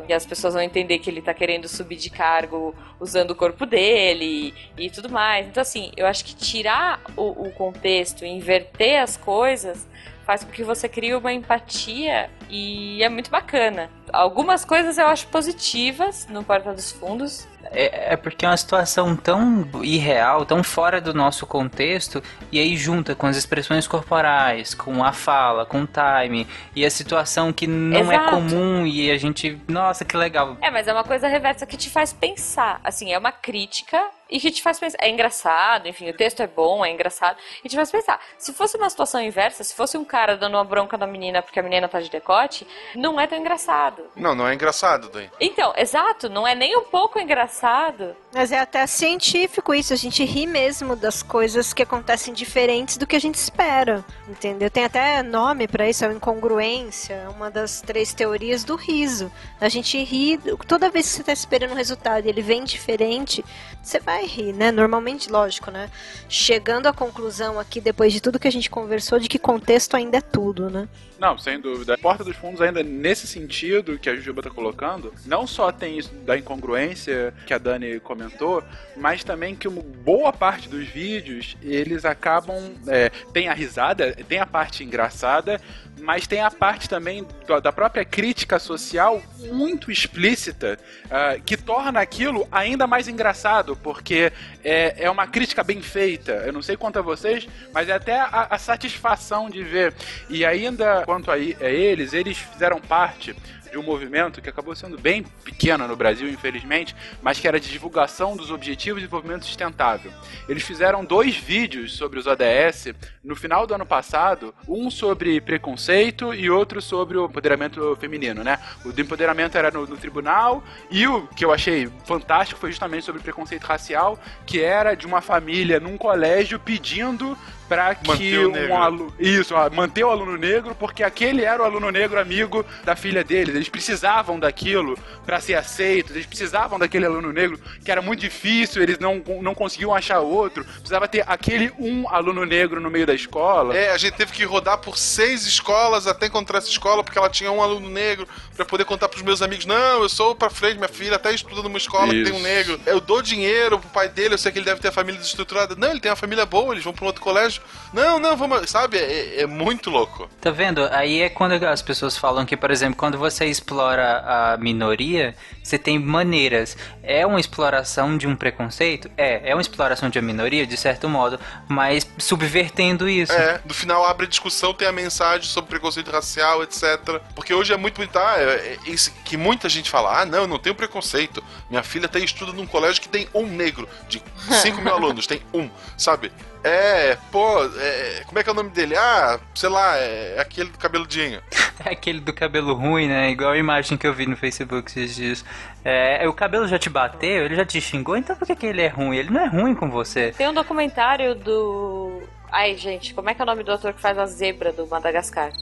E as pessoas vão entender que ele tá querendo subir de cargo usando o corpo dele e, tudo mais. Então, assim, eu acho que tirar o, o contexto inverter as coisas faz com que você crie uma empatia e é muito bacana. Algumas coisas eu acho positivas no Porta dos Fundos. É, é porque é uma situação tão irreal, tão fora do nosso contexto, e aí junta com as expressões corporais, com a fala, com o time, e a situação que não é Exato. comum, e a gente. Nossa, que legal. É, mas é uma coisa reversa que te faz pensar. Assim, é uma crítica e que te faz pensar. É engraçado, enfim, o texto é bom, é engraçado, e te faz pensar. Se fosse uma situação inversa, se fosse um cara dando uma bronca na menina porque a menina tá de decote, não é tão engraçado. Não, não é engraçado, Dani. Então, exato, não é nem um pouco engraçado. Mas é até científico isso, a gente ri mesmo das coisas que acontecem diferentes do que a gente espera, entendeu? Tem até nome pra isso, é a incongruência, é uma das três teorias do riso. A gente ri toda vez que você tá esperando um resultado e ele vem diferente, você vai rir, né? Normalmente, lógico, né? Chegando à conclusão aqui, depois de tudo que a gente conversou, de que contexto ainda é tudo, né? Não, sem dúvida. A Porta dos Fundos, ainda nesse sentido que a Jujuba tá colocando, não só tem isso da incongruência que a Dani comentou, mas também que uma boa parte dos vídeos, eles acabam. É, tem a risada, tem a parte engraçada, mas tem a parte também da- própria crítica social muito explícita, ah, que torna aquilo ainda mais engraçado, porque é, é uma crítica bem feita. Eu não sei quanto a vocês, mas é até a, a satisfação de ver. E ainda, quanto a, a eles, eles fizeram parte de um movimento que acabou sendo bem pequeno no Brasil, infelizmente, mas que era de divulgação dos Objetivos de Desenvolvimento Sustentável. Eles fizeram dois vídeos sobre os ODS no final do ano passado, um sobre preconceito e outro sobre o empoderamento feminino, né? O do empoderamento era no, no tribunal e o que eu achei fantástico foi justamente sobre preconceito racial, que era de uma família num colégio pedindo para que um aluno isso, ó, manter o aluno negro, porque aquele era o aluno negro amigo da filha deles. Eles precisavam daquilo para ser aceitos, eles precisavam daquele aluno negro que era muito difícil, eles não, não conseguiam achar outro. Precisava ter aquele um aluno negro no meio da escola. É, a gente teve que rodar por seis escolas até encontrar essa escola, porque ela tinha um aluno negro, pra poder contar pros meus amigos: não, eu sou pra frente, minha filha até estuda numa escola que tem um Isso. negro. Eu dou dinheiro pro pai dele, eu sei que ele deve ter a família desestruturada. Não, ele tem uma família boa, eles vão pra um outro colégio. Não, não, vamos. Sabe? É, é muito louco. Tá vendo? Aí é quando as pessoas falam que, por exemplo, quando você explora a minoria, você tem maneiras. É uma exploração de um preconceito? É. É uma exploração de uma minoria, de certo modo, mas subvertendo isso. É, no final abre a discussão, tem a mensagem sobre preconceito racial, etc. Porque hoje é muito bonito, ah, é, é que muita gente fala, ah, não, eu não tenho preconceito. Minha filha até estuda num colégio que tem um negro, de 5 mil alunos, tem um, sabe? É, pô, é, como é que é o nome dele? Ah, sei lá, é aquele do cabeludinho. É aquele do cabelo ruim, né? Igual a imagem que eu vi no Facebook esses dias. É, o cabelo já te bateu, ele já te xingou, então por que, que ele é ruim? Ele não é ruim com você. Tem um documentário do. Ai, gente, como é que é o nome do ator que faz a zebra do Madagascar?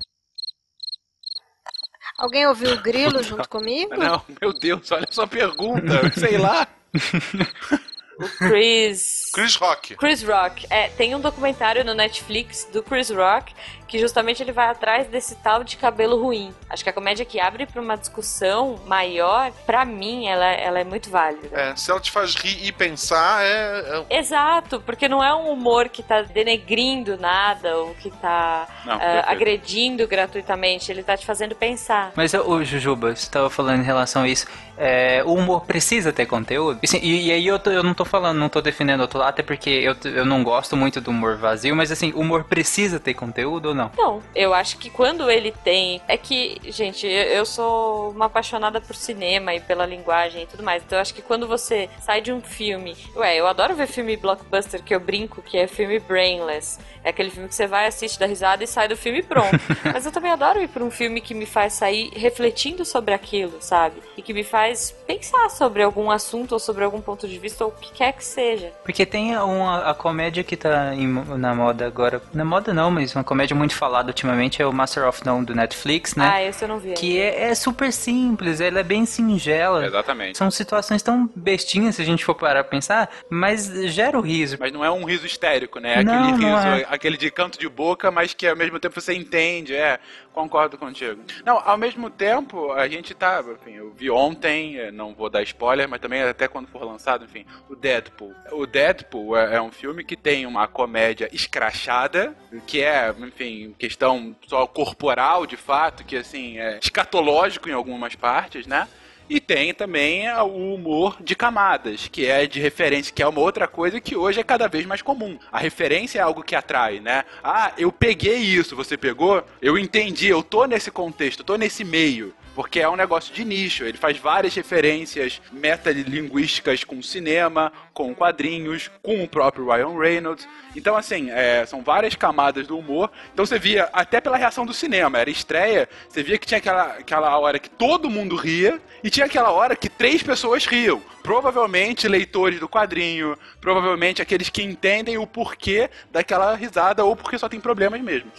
Alguém ouviu o grilo junto comigo? Não, meu Deus, olha só a pergunta, sei lá. O Chris. Chris Rock. Chris Rock. É, tem um documentário no Netflix do Chris Rock que justamente ele vai atrás desse tal de cabelo ruim. Acho que a comédia que abre pra uma discussão maior, pra mim, ela, ela é muito válida. É, se ela te faz rir e pensar, é. é- Exato, porque não é um humor que tá denegrindo nada ou que tá Não, perfeito. agredindo gratuitamente, ele tá te fazendo pensar. Mas, ô Jujuba, você estava falando em relação a isso. é, o humor precisa ter conteúdo? Assim, e, e aí eu, tô- eu não tô falando, não tô defendendo outro lado, até porque eu, eu não gosto muito do humor vazio, mas assim, o humor precisa ter conteúdo ou não? Não, eu acho que quando ele tem. É que, gente, eu, sou uma apaixonada por cinema e pela linguagem e tudo mais. Então eu acho que quando você sai de um filme. Ué, eu adoro ver filme blockbuster que eu brinco, que é filme brainless. É aquele filme que você vai, assiste, dá risada e sai do filme pronto. Mas eu também adoro ir pra um filme que me faz sair refletindo sobre aquilo, sabe? E que me faz pensar sobre algum assunto ou sobre algum ponto de vista ou o que quer que seja. Porque tem uma, a comédia que tá em na moda agora. Na moda não, mas uma comédia muito falada ultimamente é o Master of None do Netflix, né? Ah, esse eu não vi. Que é, é super simples, ela é bem singela. Exatamente. São situações tão bestinhas se a gente for parar pra pensar, mas gera o riso. Mas não é um riso histérico, né? Não, aquele não riso, é. aquele de canto de boca, mas que ao mesmo tempo você entende. É, concordo contigo. Não, ao mesmo tempo, a gente tá. Enfim, eu vi ontem, eh, não vou dar spoiler, mas também até quando for lançado, enfim, o Deadpool. O Deadpool é, é um filme que tem uma comédia escrachada, que é, enfim, questão só corporal de fato, que assim, é escatológico em algumas partes, né? E tem também ah, o humor de camadas, que é de referência, que é uma outra coisa que hoje é cada vez mais comum. A referência é algo que atrai, né? Ah, eu peguei isso, você pegou? Eu entendi, eu tô nesse contexto, tô nesse meio. Porque é um negócio de nicho, ele faz várias referências metalinguísticas com cinema, com quadrinhos, com o próprio Ryan Reynolds. Então, assim, é, são várias camadas do humor. Então você via, até pela reação do cinema, era estreia, você via que tinha aquela, aquela hora que todo mundo ria e tinha aquela hora que três pessoas riam. Provavelmente leitores do quadrinho, provavelmente aqueles que entendem o porquê daquela risada ou porque só tem problemas mesmo.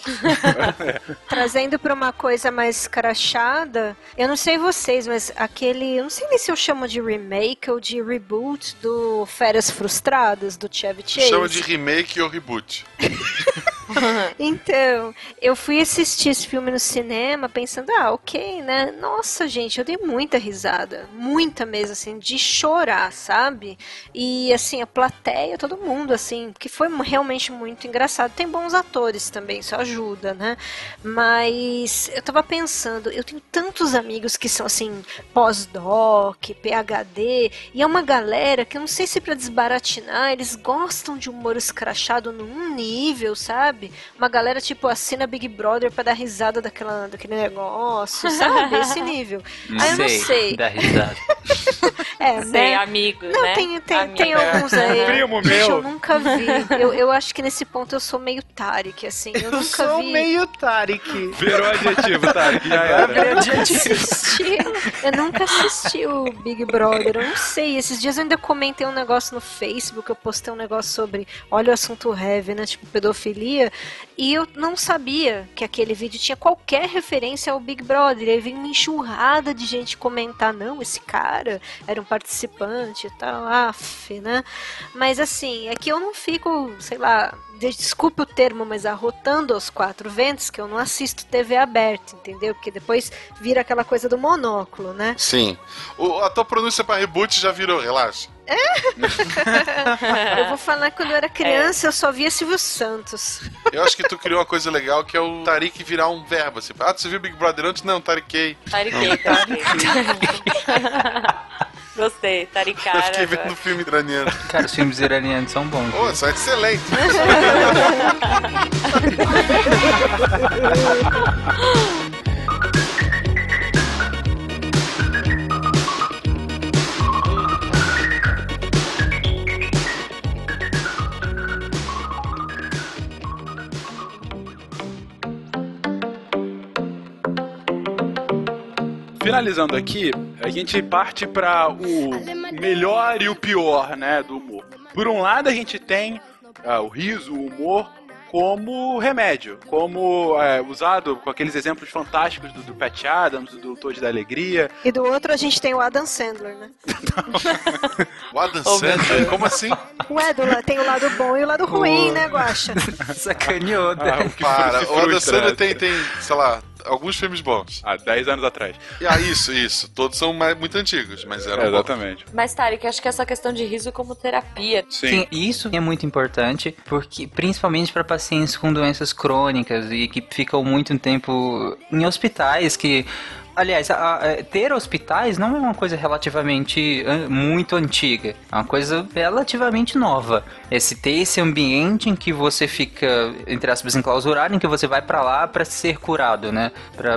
Trazendo pra uma coisa mais crachada, eu não sei vocês, mas aquele. Eu não sei nem se eu chamo de remake ou de reboot do Férias Frustradas, do Chevy Chase. Chama de remake ou reboot. Então, eu fui assistir esse filme no cinema pensando, ah, ok, né? Nossa, gente, eu dei muita risada. Muita mesmo, assim, de chorar, sabe? E, assim, a plateia, todo mundo, assim, que foi realmente muito engraçado. Tem bons atores também, isso ajuda, né? Mas eu tava pensando, eu tenho tantos amigos que são, assim, pós-doc, PhD, e é uma galera que eu não sei se pra desbaratinar, eles gostam de humor escrachado num nível, sabe? Uma galera, tipo, assina Big Brother pra dar risada daquela, daquele negócio, sabe? Esse nível. Aí eu não sei. Dá risada. É, Sei, né? amigos, Não, né? tem, tem, Amigo. tem alguns aí. Primo meu. eu nunca vi. Eu, eu acho que nesse ponto eu sou meio Tarek, assim. Eu, Eu nunca sou vi. meio Tarek. Virou adjetivo? Que já era. Eu nunca assisti, eu nunca assisti o Big Brother, eu não sei. Esses dias eu ainda comentei um negócio no Facebook, eu postei um negócio sobre, olha o assunto heavy, né? Tipo, pedofilia. E eu não sabia que aquele vídeo tinha qualquer referência ao Big Brother. Aí veio uma enxurrada de gente comentar, não, esse cara era um participante e tal, af, né? Mas assim, é que eu não fico, sei lá, desculpe o termo, mas arrotando aos quatro ventos, que eu não assisto TV aberta, entendeu? Porque depois vira aquela coisa do monóculo, né? Sim. O, a tua pronúncia pra reboot já virou, relaxa. Eu vou falar que quando eu era criança, eu só via Silvio Santos. Eu acho que tu criou uma coisa legal que é o Tarik virar um verbo. Assim. Ah, você viu Big Brother antes? Não, Tariquei. Tariquei, tariquei. Gostei, Eu taricara. fiquei vendo o filme iraniano. Cara, os filmes iranianos são bons. Pô, isso é excelente. Finalizando aqui, a gente parte para o melhor e o pior, né, do humor. Por um lado, a gente tem ah, o riso, o humor como remédio, como é, usado com aqueles exemplos fantásticos do, do Pat Adams, do Toad da Alegria. E do outro a gente tem o Adam Sandler, né? O Adam Sandler? Como assim? Ué, do tem o lado bom e o lado ruim, né, Guaxa? Sacaneou, Ah, né? que Para, o Adam. Sandler tem, tem, sei lá, alguns filmes bons. Há 10 anos atrás. Ah, isso, isso. Todos são mais, muito antigos, mas eram É, bons. exatamente. Mas, Tarek, acho que essa questão de riso como terapia. Sim. Sim, isso é muito importante, porque principalmente para pacientes com doenças crônicas e que ficam muito tempo em hospitais que Aliás, a- a- ter hospitais não é uma coisa relativamente ah, muito antiga, é uma coisa relativamente nova. Esse ter esse ambiente em que você fica, entre aspas, enclausurado, em que você vai pra lá pra ser curado, né?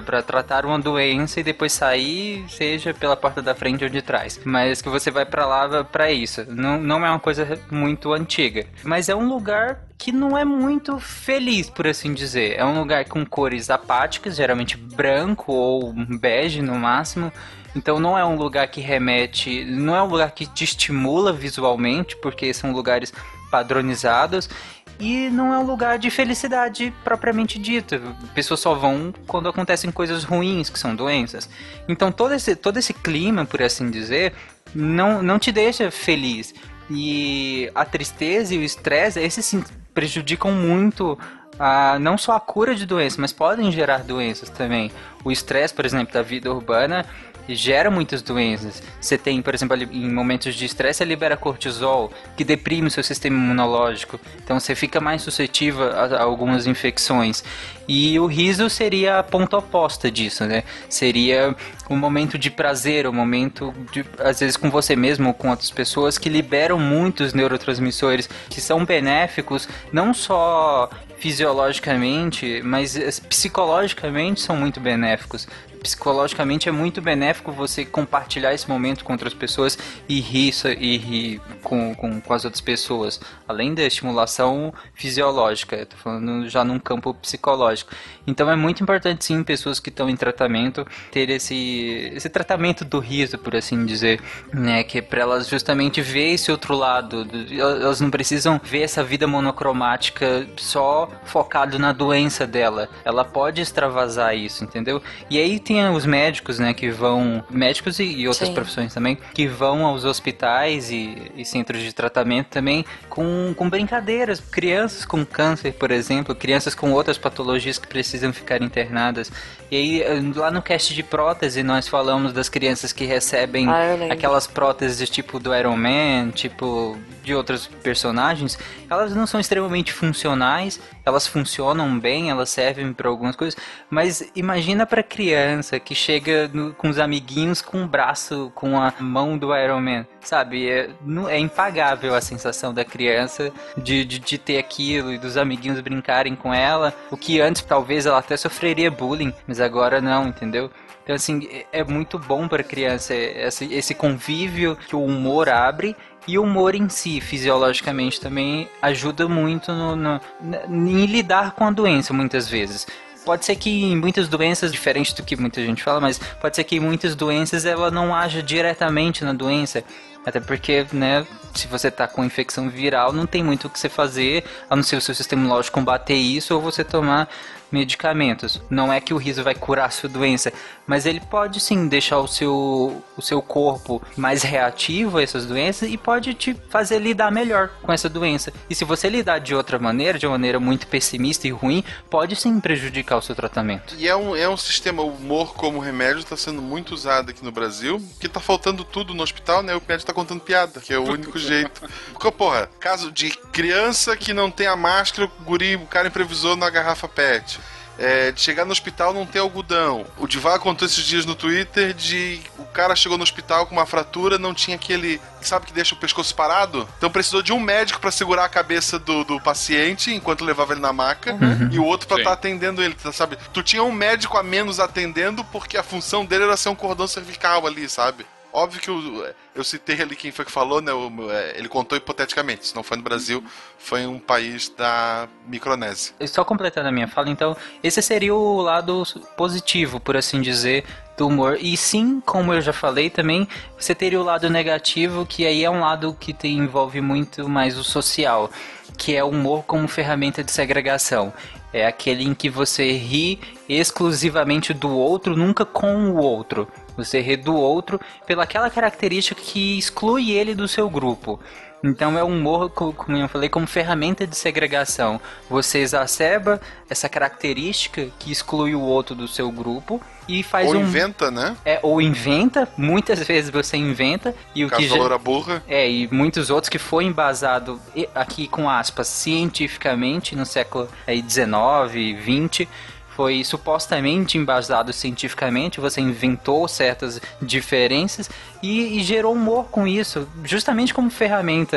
Pra tratar uma doença e depois sair, seja pela porta da frente ou de trás. Mas que você vai pra lá pra isso. Não, não é uma coisa muito antiga. Mas é um lugar que não é muito feliz, por assim dizer. É um lugar com cores apáticas, geralmente branco ou bege no máximo. Então não é um lugar que remete, não é um lugar que te estimula visualmente, porque são lugares padronizados. E não é um lugar de felicidade propriamente dita. Pessoas só vão quando acontecem coisas ruins, que são doenças. Então todo esse, todo esse clima, por assim dizer, não, não te deixa feliz. E a tristeza e o estresse, esses prejudicam muito a, não só a cura de doenças, mas podem gerar doenças também. O estresse, por exemplo, da vida urbana gera muitas doenças. Você tem, por exemplo, em momentos de estresse, você libera cortisol, que deprime o seu sistema imunológico. Então você fica mais suscetível a, a algumas infecções. E o riso seria a ponta oposta disso, né? Seria um momento de prazer, um momento, de, às vezes, com você mesmo ou com outras pessoas, que liberam muitos neurotransmissores que são benéficos, não só fisiologicamente, mas eh, psicologicamente são muito benéficos. Psicologicamente é muito benéfico você compartilhar esse momento com outras pessoas e rir, e rir com, com, com as outras pessoas. Além da estimulação fisiológica, tô falando já num campo psicológico. Então é muito importante sim pessoas que estão em tratamento ter esse, esse tratamento do riso, por assim dizer, né? Que é para elas justamente ver esse outro lado. do- Elas não precisam ver essa vida monocromática só focado na doença dela. Ela pode extravasar isso, entendeu? E aí tem os médicos, né, que vão médicos e, e outras Sim. profissões também que vão aos hospitais e, e centros de tratamento também com, com brincadeiras. Crianças com câncer, por exemplo, crianças com outras patologias que precisam ficar internadas. E aí, lá no cast de prótese, nós falamos das crianças que recebem Ah, aquelas próteses tipo do Iron Man, tipo de outros personagens. Elas não são extremamente funcionais, elas funcionam bem, elas servem para algumas coisas, mas imagina para criança que chega no- com os amiguinhos com o braço, com a mão do Iron Man, sabe? É, é impagável a sensação da criança de, de, de ter aquilo e dos amiguinhos brincarem com ela, o que antes talvez ela até sofreria bullying, mas agora não, entendeu? Então, assim, é- é muito bom para criança esse, esse convívio que o humor abre e o humor em si, fisiologicamente, também ajuda muito no, no- em lidar com a doença, muitas vezes. Pode ser que em muitas doenças, diferente do que muita gente fala, mas pode ser que em muitas doenças ela não haja diretamente na doença. Até porque, né, se você tá com infecção viral, não tem muito o que você fazer, a não ser o seu sistema imunológico combater isso ou você tomar medicamentos. Não é que o riso vai curar a sua doença, mas ele pode sim deixar o seu, o seu corpo mais reativo a essas doenças e pode te fazer lidar melhor com essa doença. E se você lidar de outra maneira, de uma maneira muito pessimista e ruim, pode sim prejudicar o seu tratamento. E é um, é um sistema, o humor como remédio está sendo muito usado aqui no Brasil, que tá faltando tudo no hospital, né? O médico tá contando piada, que é o único jeito. Porque, porra, caso de criança que não tem a máscara, o guri, o cara improvisou na garrafa PET. É, de chegar no hospital não ter algodão. O Divar contou esses dias no Twitter de o cara chegou no hospital com uma fratura, não tinha aquele. Sabe que deixa o pescoço parado? Então precisou de um médico pra segurar a cabeça do, do paciente enquanto levava ele na maca e o outro pra Sim. estar atendendo ele, tá, sabe? Tu tinha um médico a menos atendendo porque a função dele era ser um cordão cervical ali, sabe? Óbvio que o- eu citei ali quem foi que falou, né? é, ele contou hipoteticamente. Se não foi no Brasil, foi em um país da Micronésia. Só completando a minha fala, então, esse seria o lado positivo, por assim dizer, do humor. E sim, como eu já falei também, você teria o lado negativo, que aí é um lado que tem, envolve muito mais o social, que é o humor como ferramenta de segregação. É aquele em que você ri exclusivamente do outro, nunca com o outro. Você ri do outro pelaquela característica que exclui ele do seu grupo. Então é um humor, co- como eu falei, como ferramenta de segregação. Você exacerba essa característica que exclui o outro do seu grupo e faz Ou um inventa, né? é, ou inventa, muitas vezes você inventa e o Caso que já- burra. é, e muitos outros que foi embasado, aqui com aspas, cientificamente no século aí, 19, 20, foi supostamente embasado cientificamente, você inventou certas diferenças e, e gerou humor com isso, justamente como ferramenta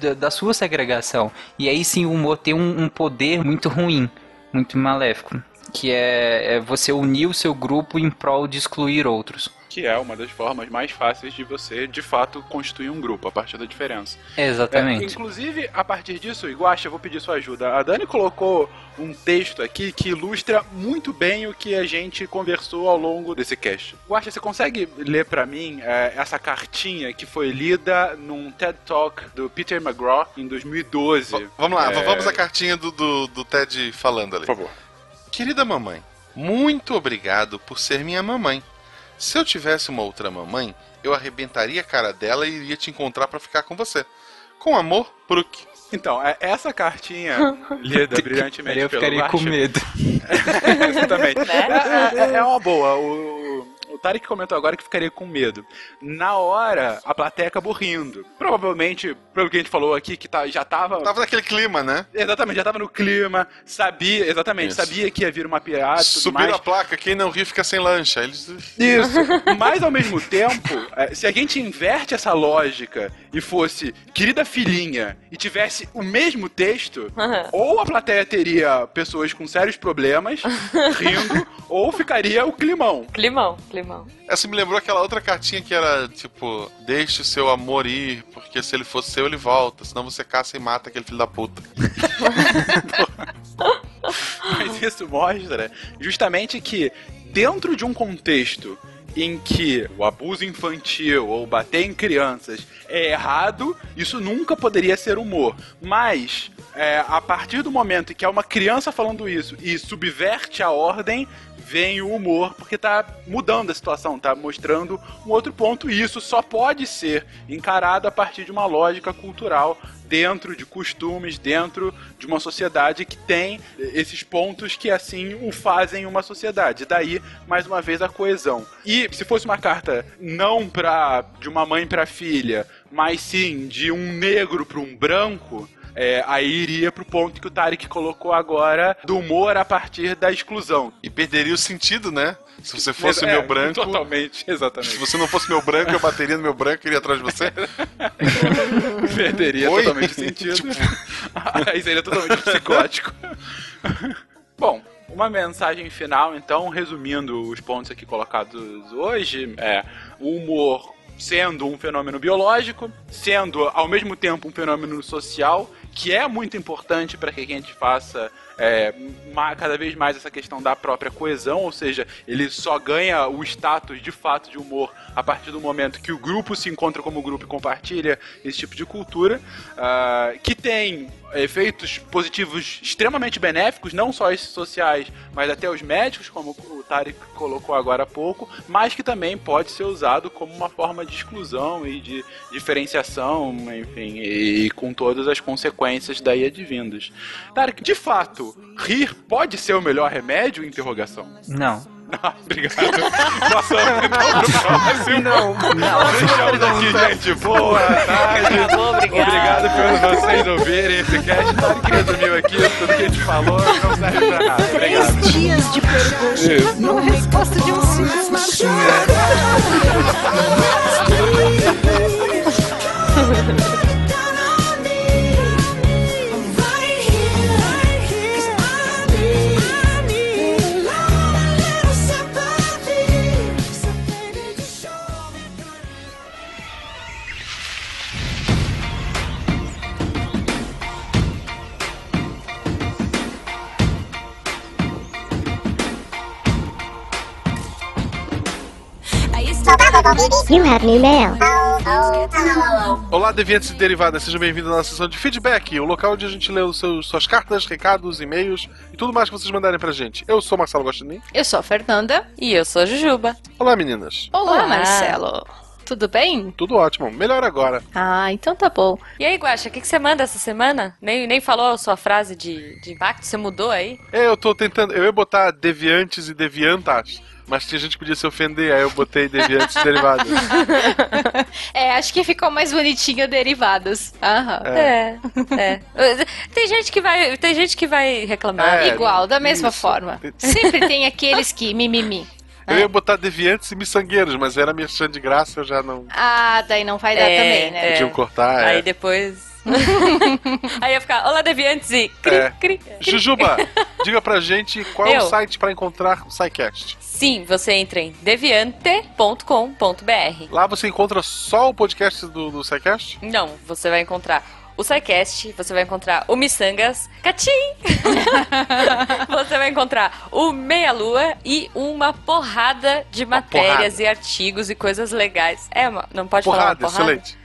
da, da sua segregação. E aí sim o humor tem um, um poder muito ruim, muito maléfico, que é, é você unir o seu grupo em prol de excluir outros. Que é uma das formas mais fáceis de você, de fato, constituir um grupo, a partir da diferença. Exatamente. É, inclusive, a partir disso, Iguacha, eu vou pedir sua ajuda. A Dani colocou um texto aqui que ilustra muito bem o que a gente conversou ao longo desse cast. Iguacha, você consegue ler pra mim é, essa cartinha que foi lida num TED Talk do Peter McGraw em 2012? Vamos lá, É, vamos à cartinha do, do, do Ted falando ali. Por favor. Querida mamãe, muito obrigado por ser minha mamãe. Se eu tivesse uma outra mamãe, eu arrebentaria a cara dela e iria te encontrar pra ficar com você. Com amor, Brook. Então, é- essa cartinha lida brilhantemente Eu pelo ficaria com medo. Exatamente. É, é- é uma boa. O, o Tarek comentou agora que ficaria com medo. Na hora, a plateia acabou rindo. Provavelmente, pelo que a gente falou aqui, que tá, já tava. Tava naquele clima, né? Exatamente, já tava no clima, sabia, exatamente, Isso. sabia que ia vir uma piada Subiram mais. a placa, quem não ri fica sem lancha. Eles... Isso. Mas ao mesmo tempo, eh, se a gente inverte essa lógica e fosse querida filhinha e tivesse o mesmo texto, ou a plateia teria pessoas com sérios problemas rindo, ou ficaria o climão. Climão, climão. Essa me lembrou aquela outra cartinha que era tipo: Deixe o seu amor ir, porque se ele for seu, ele volta. Senão você caça e mata aquele filho da puta. Mas isso mostra justamente que dentro de um contexto em que o abuso infantil ou bater em crianças é errado, isso nunca poderia ser humor. Mas é, a partir do momento em que é uma criança falando isso e subverte a ordem, vem o humor, porque tá mudando a situação, tá mostrando um outro ponto, e isso só pode ser encarado a partir de uma lógica cultural dentro de costumes, dentro de uma sociedade que tem esses pontos que assim o fazem uma sociedade. Daí, mais uma vez, a coesão. E se fosse uma carta não pra, de uma mãe para filha, mas sim de um negro para um branco, é, aí iria pro ponto que o Tarek colocou agora do humor a partir da exclusão. E perderia o sentido, né? Se você fosse É, meu branco. Totalmente, exatamente. Se você não fosse meu branco, eu bateria no meu branco e iria atrás de você. Perderia Oi? totalmente o sentido. Tipo- Aí seria totalmente psicótico. Bom, uma mensagem final, então, resumindo os pontos aqui colocados hoje, é o humor sendo um fenômeno biológico, sendo ao mesmo tempo um fenômeno social, que é muito importante para que a gente faça é, cada vez mais essa questão da própria coesão, ou seja, ele só ganha o status de fato de humor a partir do momento que o grupo se encontra como grupo e compartilha esse tipo de cultura, ah, que tem efeitos positivos extremamente benéficos, não só esses sociais, mas até os médicos, como o Tarek colocou agora há pouco, mas que também pode ser usado como uma forma de exclusão e de diferenciação, enfim, e, com todas as consequências daí advindas. Tarek, de fato, rir pode ser o melhor remédio? Interrogação. Não. Ah, obrigado. Passando então pro próximo. Não, não. Fechamos aqui, gente. Boa tarde. Acabou, obrigado. Obrigado por vocês ouvirem esse cast. Tarek resumiu aqui tudo que a gente falou. Não serve pra nada. Obrigado. Três dias de perguntas numa resposta de um simples You have new mail. Olá, deviantes e derivadas, sejam bem-vindos à nossa sessão de feedback, o local onde a gente lê os seus, suas cartas, recados, e-mails e tudo mais que vocês mandarem pra gente. Eu sou Marcelo Gostinin. Eu sou a Fernanda. E eu sou a Jujuba. Olá, meninas. Olá, Olá. Marcelo. Tudo bem? Tudo ótimo, melhor agora. Ah, então tá bom. E aí, Guaxa, o que, que você manda essa semana? Nem, nem falou a sua frase de, de impacto? Você mudou aí? É, eu tô tentando, eu ia botar deviantes e deviantas, mas tinha gente que podia se ofender, aí eu botei deviantes e derivadas. É, acho que ficou mais bonitinho derivados. Aham. É. é. Tem gente que vai, tem gente que vai reclamar. É, Igual, da mesma isso. forma. Sempre tem aqueles que mimimi. Eu ia botar deviantes e miçangueiros, mas era merchan de graça, eu já não. Ah, daí não vai dar É, também, né? é. Podiam cortar. é. Aí depois. aí ia ficar, olá, deviantes e cri, É. cri, cri. Jujuba, diga pra gente qual é o site pra encontrar o SciCast. Sim, você entra em deviante.com.br. Lá você encontra só o podcast do, do SciCast? Não, você vai encontrar o SciCast, você vai encontrar o Missangas, Catim! você vai encontrar o Meia Lua e uma porrada de matérias porrada. e artigos e coisas legais. É, uma- não pode falar Porrada, uma porrada? excelente.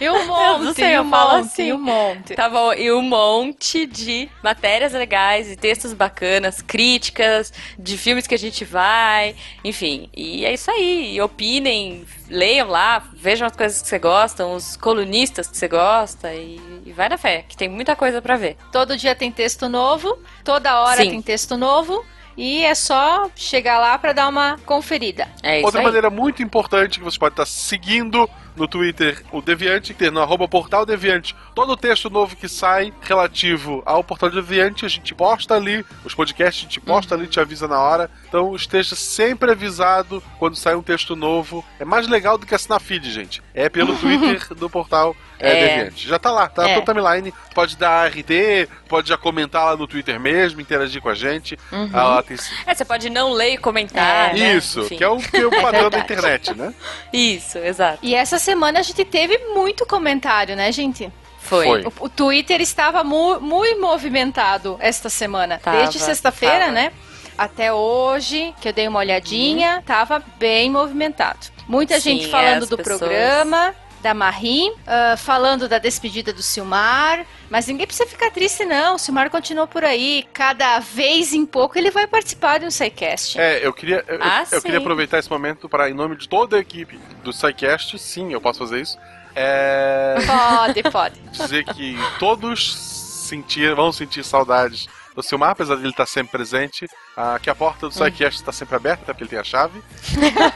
E um Eu monte, sei, eu um falo monte, assim. um monte. Tá bom, e um monte de matérias legais e textos bacanas, críticas de filmes que a gente vai, enfim. E é isso aí. E opinem, leiam lá, vejam as coisas que você gosta, os colunistas que você gosta e, e vai na fé, que tem muita coisa pra ver. Todo dia tem texto novo, toda hora Sim. tem texto novo. E é só chegar lá pra dar uma conferida. É isso Outra aí. maneira muito importante que você pode estar seguindo no Twitter o Deviante, ter no arroba portal Deviante. Todo o texto novo que sai relativo ao portal Deviante, a gente posta ali, os podcasts a gente posta ali, te avisa na hora. Então esteja sempre avisado quando sai um texto novo. É mais legal do que assinar feed, gente. É pelo Twitter do portal é, É. Deviante. Já tá lá, tá É. tua timeline. Pode dar RT, pode já comentar lá no Twitter mesmo, interagir com a gente. Uhum. Ah, tem... É, você pode não ler e comentar. né? Isso, Enfim. que é o, que é o padrão da internet, né? Isso, exato. E essa semana a gente teve muito comentário, né, gente? Foi. Foi. O, o Twitter estava mu- muito movimentado esta semana. Tava, Desde sexta-feira, né? Até hoje, que eu dei uma olhadinha, tava bem movimentado. Muita Uhum. Sim, gente falando as do pessoas- programa, da Marie, ah, falando da despedida do Silmar. Mas ninguém precisa ficar triste, não. O Silmar continua por aí. Cada vez em pouco ele vai participar de um SciCast. É, eu queria, eu, Ah, eu sim. queria aproveitar esse momento para, em nome de toda a equipe do SciCast, sim, eu posso fazer isso, é, Pode, pode. dizer que todos sentir, vão sentir saudades do Silmar, apesar de ele estar sempre presente, ah, que a porta do SciCast está sempre aberta, até porque ele tem a chave,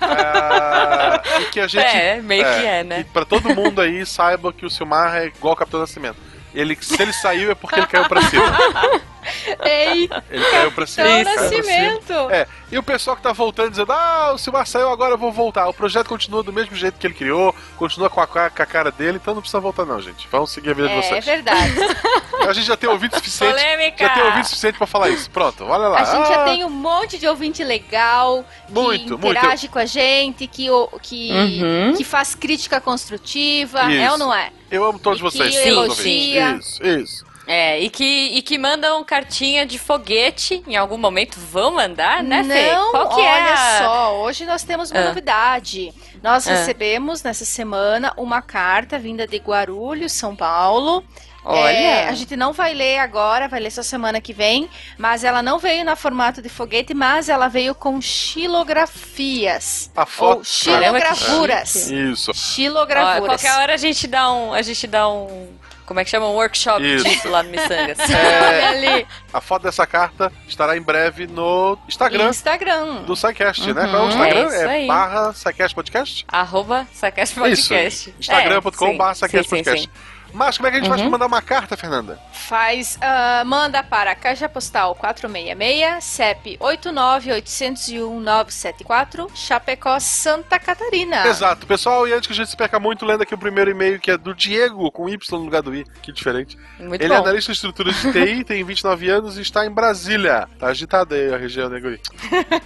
Ah, e que a gente... É, meio que é, né? E pra todo mundo aí, saiba que o Silmar é igual o Capitão Nascimento. Ele, se ele saiu é porque ele caiu pra cima. Ei, Ele caiu pra cima. Capitão caiu pra cima. Nascimento. É, e o pessoal que tá voltando dizendo, ah, o Silmar saiu, agora eu vou voltar. O projeto continua do mesmo jeito que ele criou, continua com a, com a cara dele, então não precisa voltar não, gente. Vamos seguir a vida de É, é vocês. verdade. A gente já tem ouvido suficiente. Polêmica! Já tem ouvido suficiente pra falar isso. Pronto, olha lá. A gente já Ah, tem um monte de ouvinte legal, Muito, que interage com a gente, que, que, Uhum. que faz crítica construtiva, Isso. é ou não é? Eu amo todos E vocês. que elogia. ouvintes. Isso, isso. É, e que, e que mandam cartinha de foguete em algum momento. Vão mandar, né, Fê? Não, Qual que olha é? a- só, hoje nós temos uma Ah. novidade. Nós Ah. recebemos nessa semana uma carta vinda de Guarulhos, São Paulo. Olha. É, a gente não vai ler agora, vai ler só semana que vem, mas ela não veio na formato de foguete, mas ela veio com xilografias. A foto. Ou xilogravuras. Isso. Ó, Xilogravuras. qualquer hora a gente dá um. A gente dá um. Como é que chama? Um workshop Isso. disso lá no Missangas. É, Ali. a foto dessa carta estará em breve no Instagram Instagram. do SciCast, né? Uhum. Qual é o Instagram? É aí. barra SciCast Podcast? Arroba Sacast Podcast. Isso. Instagram.com É, barra SciCast sim, sim, Podcast. sim. Mas como é que a gente faz Uhum. pra mandar uma carta, Fernanda? Faz, ah, manda para Caixa Postal 466, CEP 89801-974, Chapecó, Santa Catarina. Exato, pessoal, e antes que a gente se perca muito, lendo aqui o primeiro e-mail que é do Diego, com Y no lugar do I, que diferente. Muito Ele é bom. analista de estrutura de TI, tem 29 anos e está em Brasília. Tá agitada aí a região, né, Guri?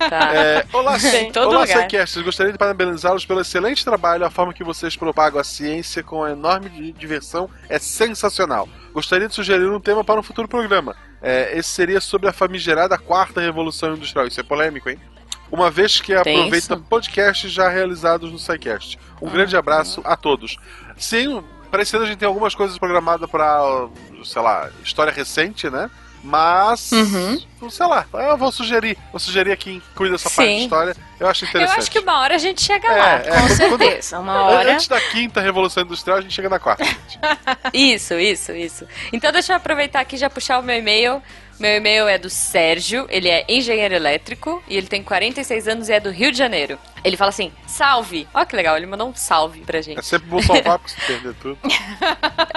Tá. É, olá, Em todo olá. Psycasters. Gostaria de parabenizá-los pelo excelente trabalho. A forma que vocês propagam a ciência com enorme di- diversão é sensacional. Gostaria de sugerir um tema para um futuro programa. É, esse seria sobre a famigerada quarta revolução industrial. Isso é polêmico, hein? uma vez que Tem aproveita isso? podcasts já realizados no SciCast. Um grande abraço a todos. Sim, ano a gente tem algumas coisas programadas para, sei lá, história recente, né? Mas, Uhum. Sei lá, eu vou sugerir. Vou sugerir a quem cuida dessa parte Sim. história. Eu acho Eu interessante. acho que uma hora a gente chega É, lá. é, Com quando- certeza, uma hora. Antes da quinta revolução industrial, a gente chega na quarta. Isso, isso, isso. Então deixa eu aproveitar aqui e já puxar o meu e-mail. Meu e-mail é do Sérgio, ele é engenheiro elétrico e ele tem 46 anos e é do Rio de Janeiro. Ele fala assim: salve! Ó que legal, ele mandou um salve pra gente. É sempre bom salvar porque se perder tudo.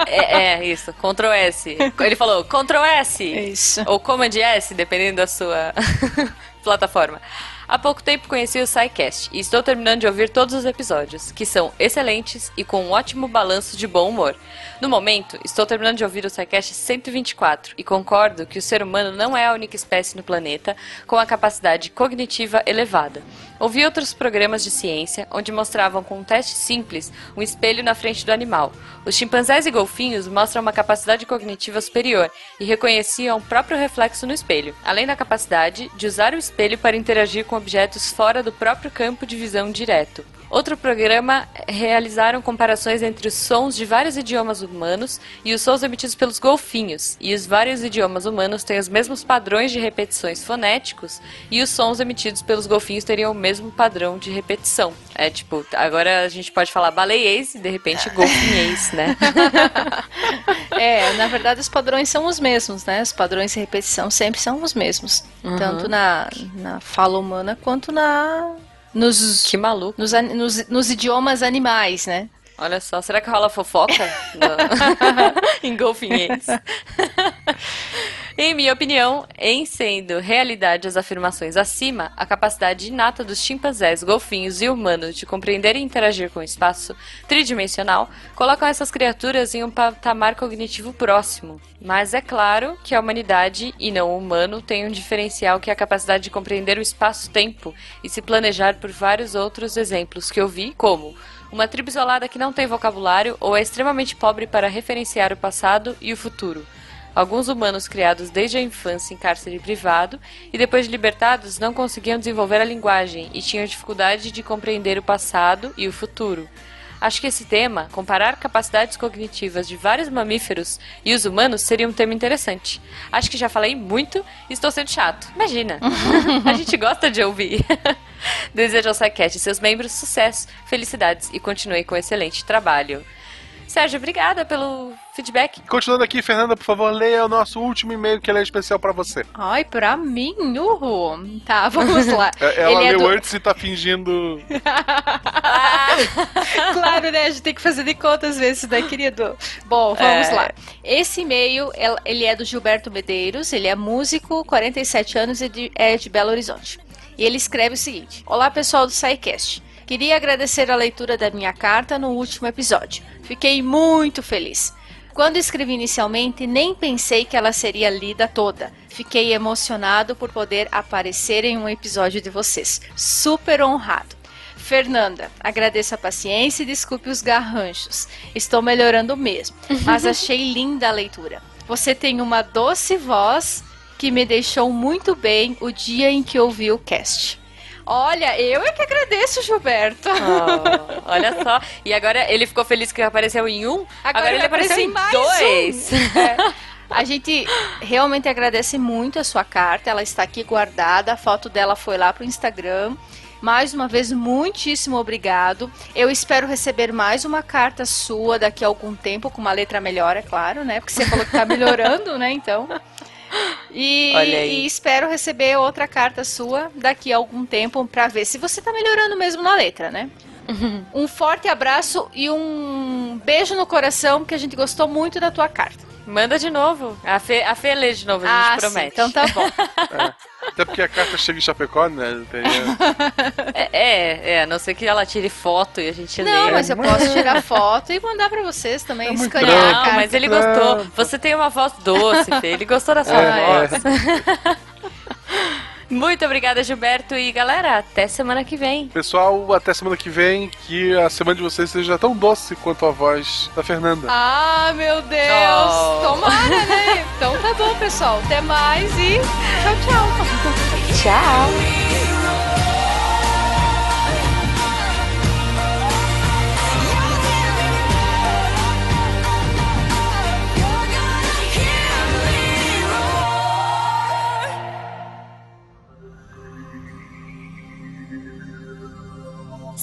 É, é, isso, Ctrl S. Ele falou Ctrl S. Isso. Ou Command S, dependendo da sua plataforma. Há pouco tempo conheci o SciCast e estou terminando de ouvir todos os episódios, que são excelentes e com um ótimo balanço de bom humor. No momento, estou terminando de ouvir o SciCast 124 e concordo que o ser humano não é a única espécie no planeta com a capacidade cognitiva elevada. Ouvi outros programas de ciência onde mostravam com um teste simples um espelho na frente do animal. Os chimpanzés e golfinhos mostram uma capacidade cognitiva superior e reconheciam o próprio reflexo no espelho, além da capacidade de usar o espelho para interagir com objetos fora do próprio campo de visão direto. Outro programa realizaram comparações entre os sons de vários idiomas humanos e os sons emitidos pelos golfinhos, e os vários idiomas humanos têm os mesmos padrões de repetições fonéticos, e os sons emitidos pelos golfinhos teriam o mesmo padrão de repetição. É tipo, agora a gente pode falar baleiês e de repente golfinhês, né? É, na verdade os padrões são os mesmos, né? Os padrões de repetição sempre são os mesmos. Uhum. Tanto na, na fala humana quanto na. Nos, Que maluco. nos, nos, nos idiomas animais, né? Olha só, será que rola fofoca em golfinhês? em minha opinião, em sendo realidade as afirmações acima, a capacidade inata dos chimpanzés, golfinhos e humanos de compreender e interagir com o espaço tridimensional colocam essas criaturas em um patamar cognitivo próximo. Mas é claro que a humanidade e não o humano tem um diferencial que é a capacidade de compreender o espaço-tempo e se planejar por vários outros exemplos que eu vi, como uma tribo isolada que não tem vocabulário ou é extremamente pobre para referenciar o passado e o futuro. Alguns humanos criados desde a infância em cárcere privado e depois de libertados não conseguiam desenvolver a linguagem e tinham dificuldade de compreender o passado e o futuro. Acho que esse tema, comparar capacidades cognitivas de vários mamíferos e os humanos, seria um tema interessante. Acho que já falei muito e estou sendo chato. Imagina! a gente gosta de ouvir. Desejo ao SciCast e seus membros sucesso, felicidades e continue com excelente trabalho. Sérgio, obrigada pelo feedback. Continuando aqui, Fernanda, por favor, leia o nosso último e-mail que ele é especial pra você. Ai, pra mim, uhul. Tá, vamos lá. É, Ela Ele é leu do- antes e tá fingindo. claro, né? A gente tem que fazer de conta às vezes, né, querido? Bom, vamos É. lá. Esse e-mail, el- ele é do Gilberto Medeiros, ele é músico, 47 anos e é de Belo Horizonte. E ele escreve o seguinte: Olá, pessoal do SciCast. Queria agradecer a leitura da minha carta no último episódio. Fiquei muito feliz. Quando escrevi inicialmente, nem pensei que ela seria lida toda. Fiquei emocionado por poder aparecer em um episódio de vocês. Super honrado. Fernanda, agradeço a paciência e desculpe os garranchos. Estou melhorando mesmo, mas achei linda a leitura. Você tem uma doce voz que me deixou muito bem o dia em que ouvi o cast. Olha, eu é que agradeço, Gilberto. Oh, olha só. E agora ele ficou feliz que apareceu em um, agora, ele apareceu em dois. um. É. A gente realmente agradece muito a sua carta, ela está aqui guardada, a foto dela foi lá pro Instagram. Mais uma vez, muitíssimo obrigado. Eu espero receber mais uma carta sua daqui a algum tempo, com uma letra melhor, é claro, né? Porque você falou que tá melhorando, né? Então. E, e espero receber outra carta sua daqui a algum tempo pra ver se você tá melhorando mesmo na letra, né? Um forte abraço e um beijo no coração, porque a gente gostou muito da tua carta. Manda de novo. A Fê, a Fê lê de novo, a gente ah, promete. sim, então tá bom. Até porque a carta chega em Chapecó, né? Tem, É, é, é, a não ser que ela tire foto e a gente Não, lê. mas eu posso tirar foto e mandar pra vocês também, muito escanear trampo. a Não, carta. mas ele gostou. Você tem uma voz doce, Fê. Ele gostou da sua É, voz. Muito obrigada, Gilberto. E galera, até semana que vem. Pessoal, até semana que vem, que a semana de vocês seja tão doce quanto a voz da Fernanda. Ah, meu Deus! Oh. Tomara, né? Então tá bom, pessoal. Até mais e tchau, tchau. Tchau.